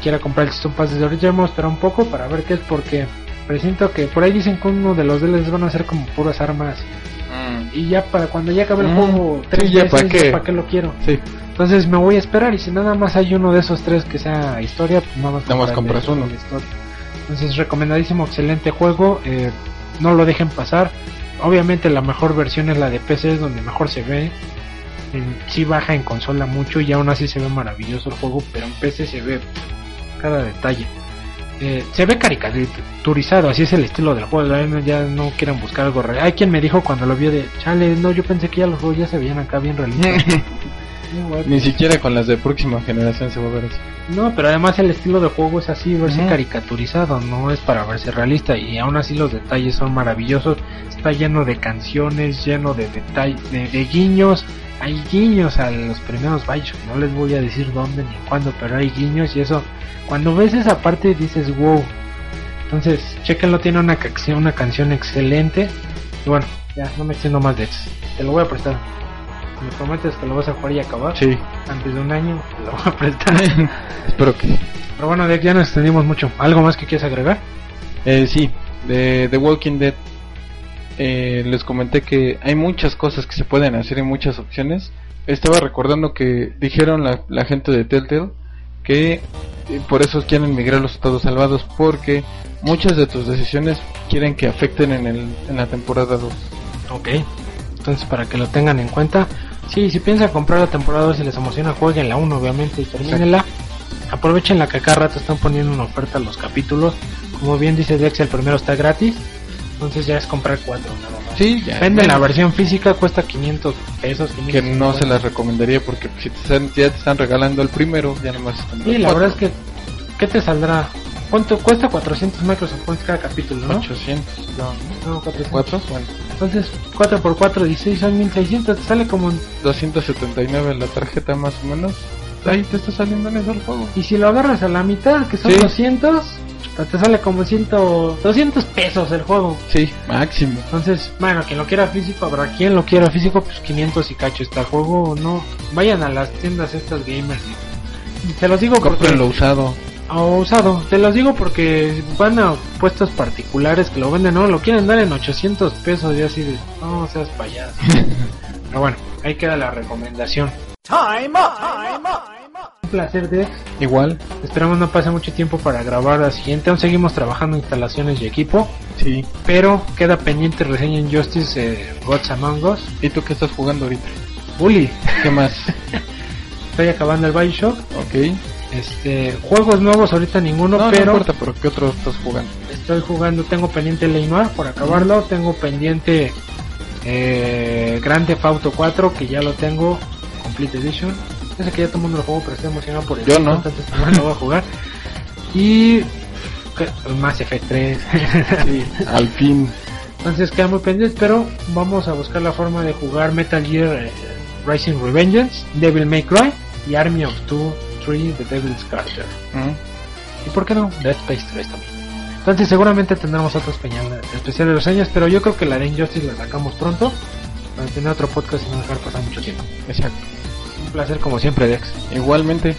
quiera comprar el Season Pass desde ahorita. Vamos a esperar un poco para ver qué es porque presiento que por ahí dicen que uno de los DLCs van a ser como puras armas. Y ya para cuando ya acabe el Mm, juego, tres sí, ya veces, pa' qué. ¿para qué lo quiero? Sí. Entonces me voy a esperar y si nada más hay uno de esos tres que sea historia, pues nada más, Nada más compras de- uno. Entonces recomendadísimo, excelente juego, eh, no lo dejen pasar. Obviamente la mejor versión es la de PC, es donde mejor se ve. En, sí baja en consola mucho y aún así se ve maravilloso el juego, pero en PC se ve cada detalle. Eh, se ve caricaturizado, así es el estilo del juego. ya no- Ya no quieren buscar algo real. Hay quien me dijo cuando lo vio de chale, no, yo pensé que ya los juegos ya se veían acá bien realistas. Güey, Ni siquiera con las de próxima generación se va a ver así. no, pero además el estilo de juego es así, verse Ujú. caricaturizado, no es para verse realista y aún así los detalles son maravillosos. Está lleno de canciones, lleno de detalles, de, de guiños. Hay guiños a los primeros Bioshock, no les voy a decir dónde ni cuándo, pero hay guiños y eso, cuando ves esa parte dices wow. Entonces, chequenlo, tiene una canción, una canción excelente. Y bueno, ya no me extiendo más de eso. Te lo voy a prestar. Me prometes que lo vas a jugar y acabar Sí. antes de un año, lo voy a prestar. Espero que. Pero bueno, Deck, ya nos extendimos mucho. ¿Algo más que quieras agregar? Eh, sí, de The Walking Dead. eh, les comenté que hay muchas cosas que se pueden hacer y muchas opciones. Estaba recordando que dijeron la, la gente de Telltale que eh, por eso quieren migrar los estados salvados porque muchas de tus decisiones quieren que afecten en, el, en la temporada 2. Ok. Entonces, para que lo tengan en cuenta. Sí, si piensan comprar la temporada 2 y les emociona, jueguen la 1, obviamente, y termínenla. Aprovechen la que cada rato están poniendo una oferta los capítulos. Como bien dice Dex, el primero está gratis. Entonces ya es comprar 4 nada más. Sí, ya. Venden la versión física, cuesta 500 pesos. que 550. no se las recomendaría porque si te están, ya te están regalando el primero, ya nomás están Sí, la cuatro. verdad es que, ¿qué te saldrá? ¿Cuánto cuesta? 400 Microsoft Points cada capítulo, ¿no? 800, no, No, 400. 4, bueno, Entonces, 4 por 4, 16 son 1600, te sale como... un- 279 la tarjeta más o menos. Ahí te está saliendo en eso el juego. Y si lo agarras a la mitad, que son Sí. 200, te sale como 100, 200 pesos el juego. Sí, máximo. Entonces, bueno, quien lo quiera físico, habrá quien lo quiera físico, pues 500 y cacho está el juego, no. Vayan a las tiendas estas gamers. Se los digo porque... Cómprenlo usado. O usado, te los digo porque van a puestos particulares que lo venden, no, lo quieren dar en 800 pesos y así de, no seas payaso. Pero bueno, ahí queda la recomendación. Un placer, Dex. Igual, Esperamos no pase mucho tiempo para grabar la siguiente. Aún seguimos trabajando en instalaciones y equipo, sí. pero queda pendiente reseña en Justice eh, Gods Among Us. ¿Y tú qué estás jugando ahorita? Bully, ¿Qué más? estoy acabando el Bioshock. ok. Este, juegos nuevos ahorita ninguno, No, no pero importa, pero ¿qué otro estás jugando? estoy jugando, tengo pendiente Lenoir por acabarlo, tengo pendiente eh, Grand Theft Auto 4 que ya lo tengo Complete Edition. Que ya todo el mundo lo jugó, pero estoy emocionado por el Yo no. entonces no lo voy a jugar. Y ¿qué? Mass Effect 3. Sí, al fin. entonces queda muy pendiente, pero vamos a buscar la forma de jugar Metal Gear eh, Rising Revengeance, Devil May Cry y Army of Two, Three, The Devil's Carter. ¿Mm? ¿Y por qué no? Dead Space 3 también. Entonces seguramente tendremos otros especial especial de reseñas, pero yo creo que la de Injustice la sacamos pronto para tener otro podcast y no dejar pasar mucho tiempo. Exacto. Un placer como siempre, Dex. Igualmente.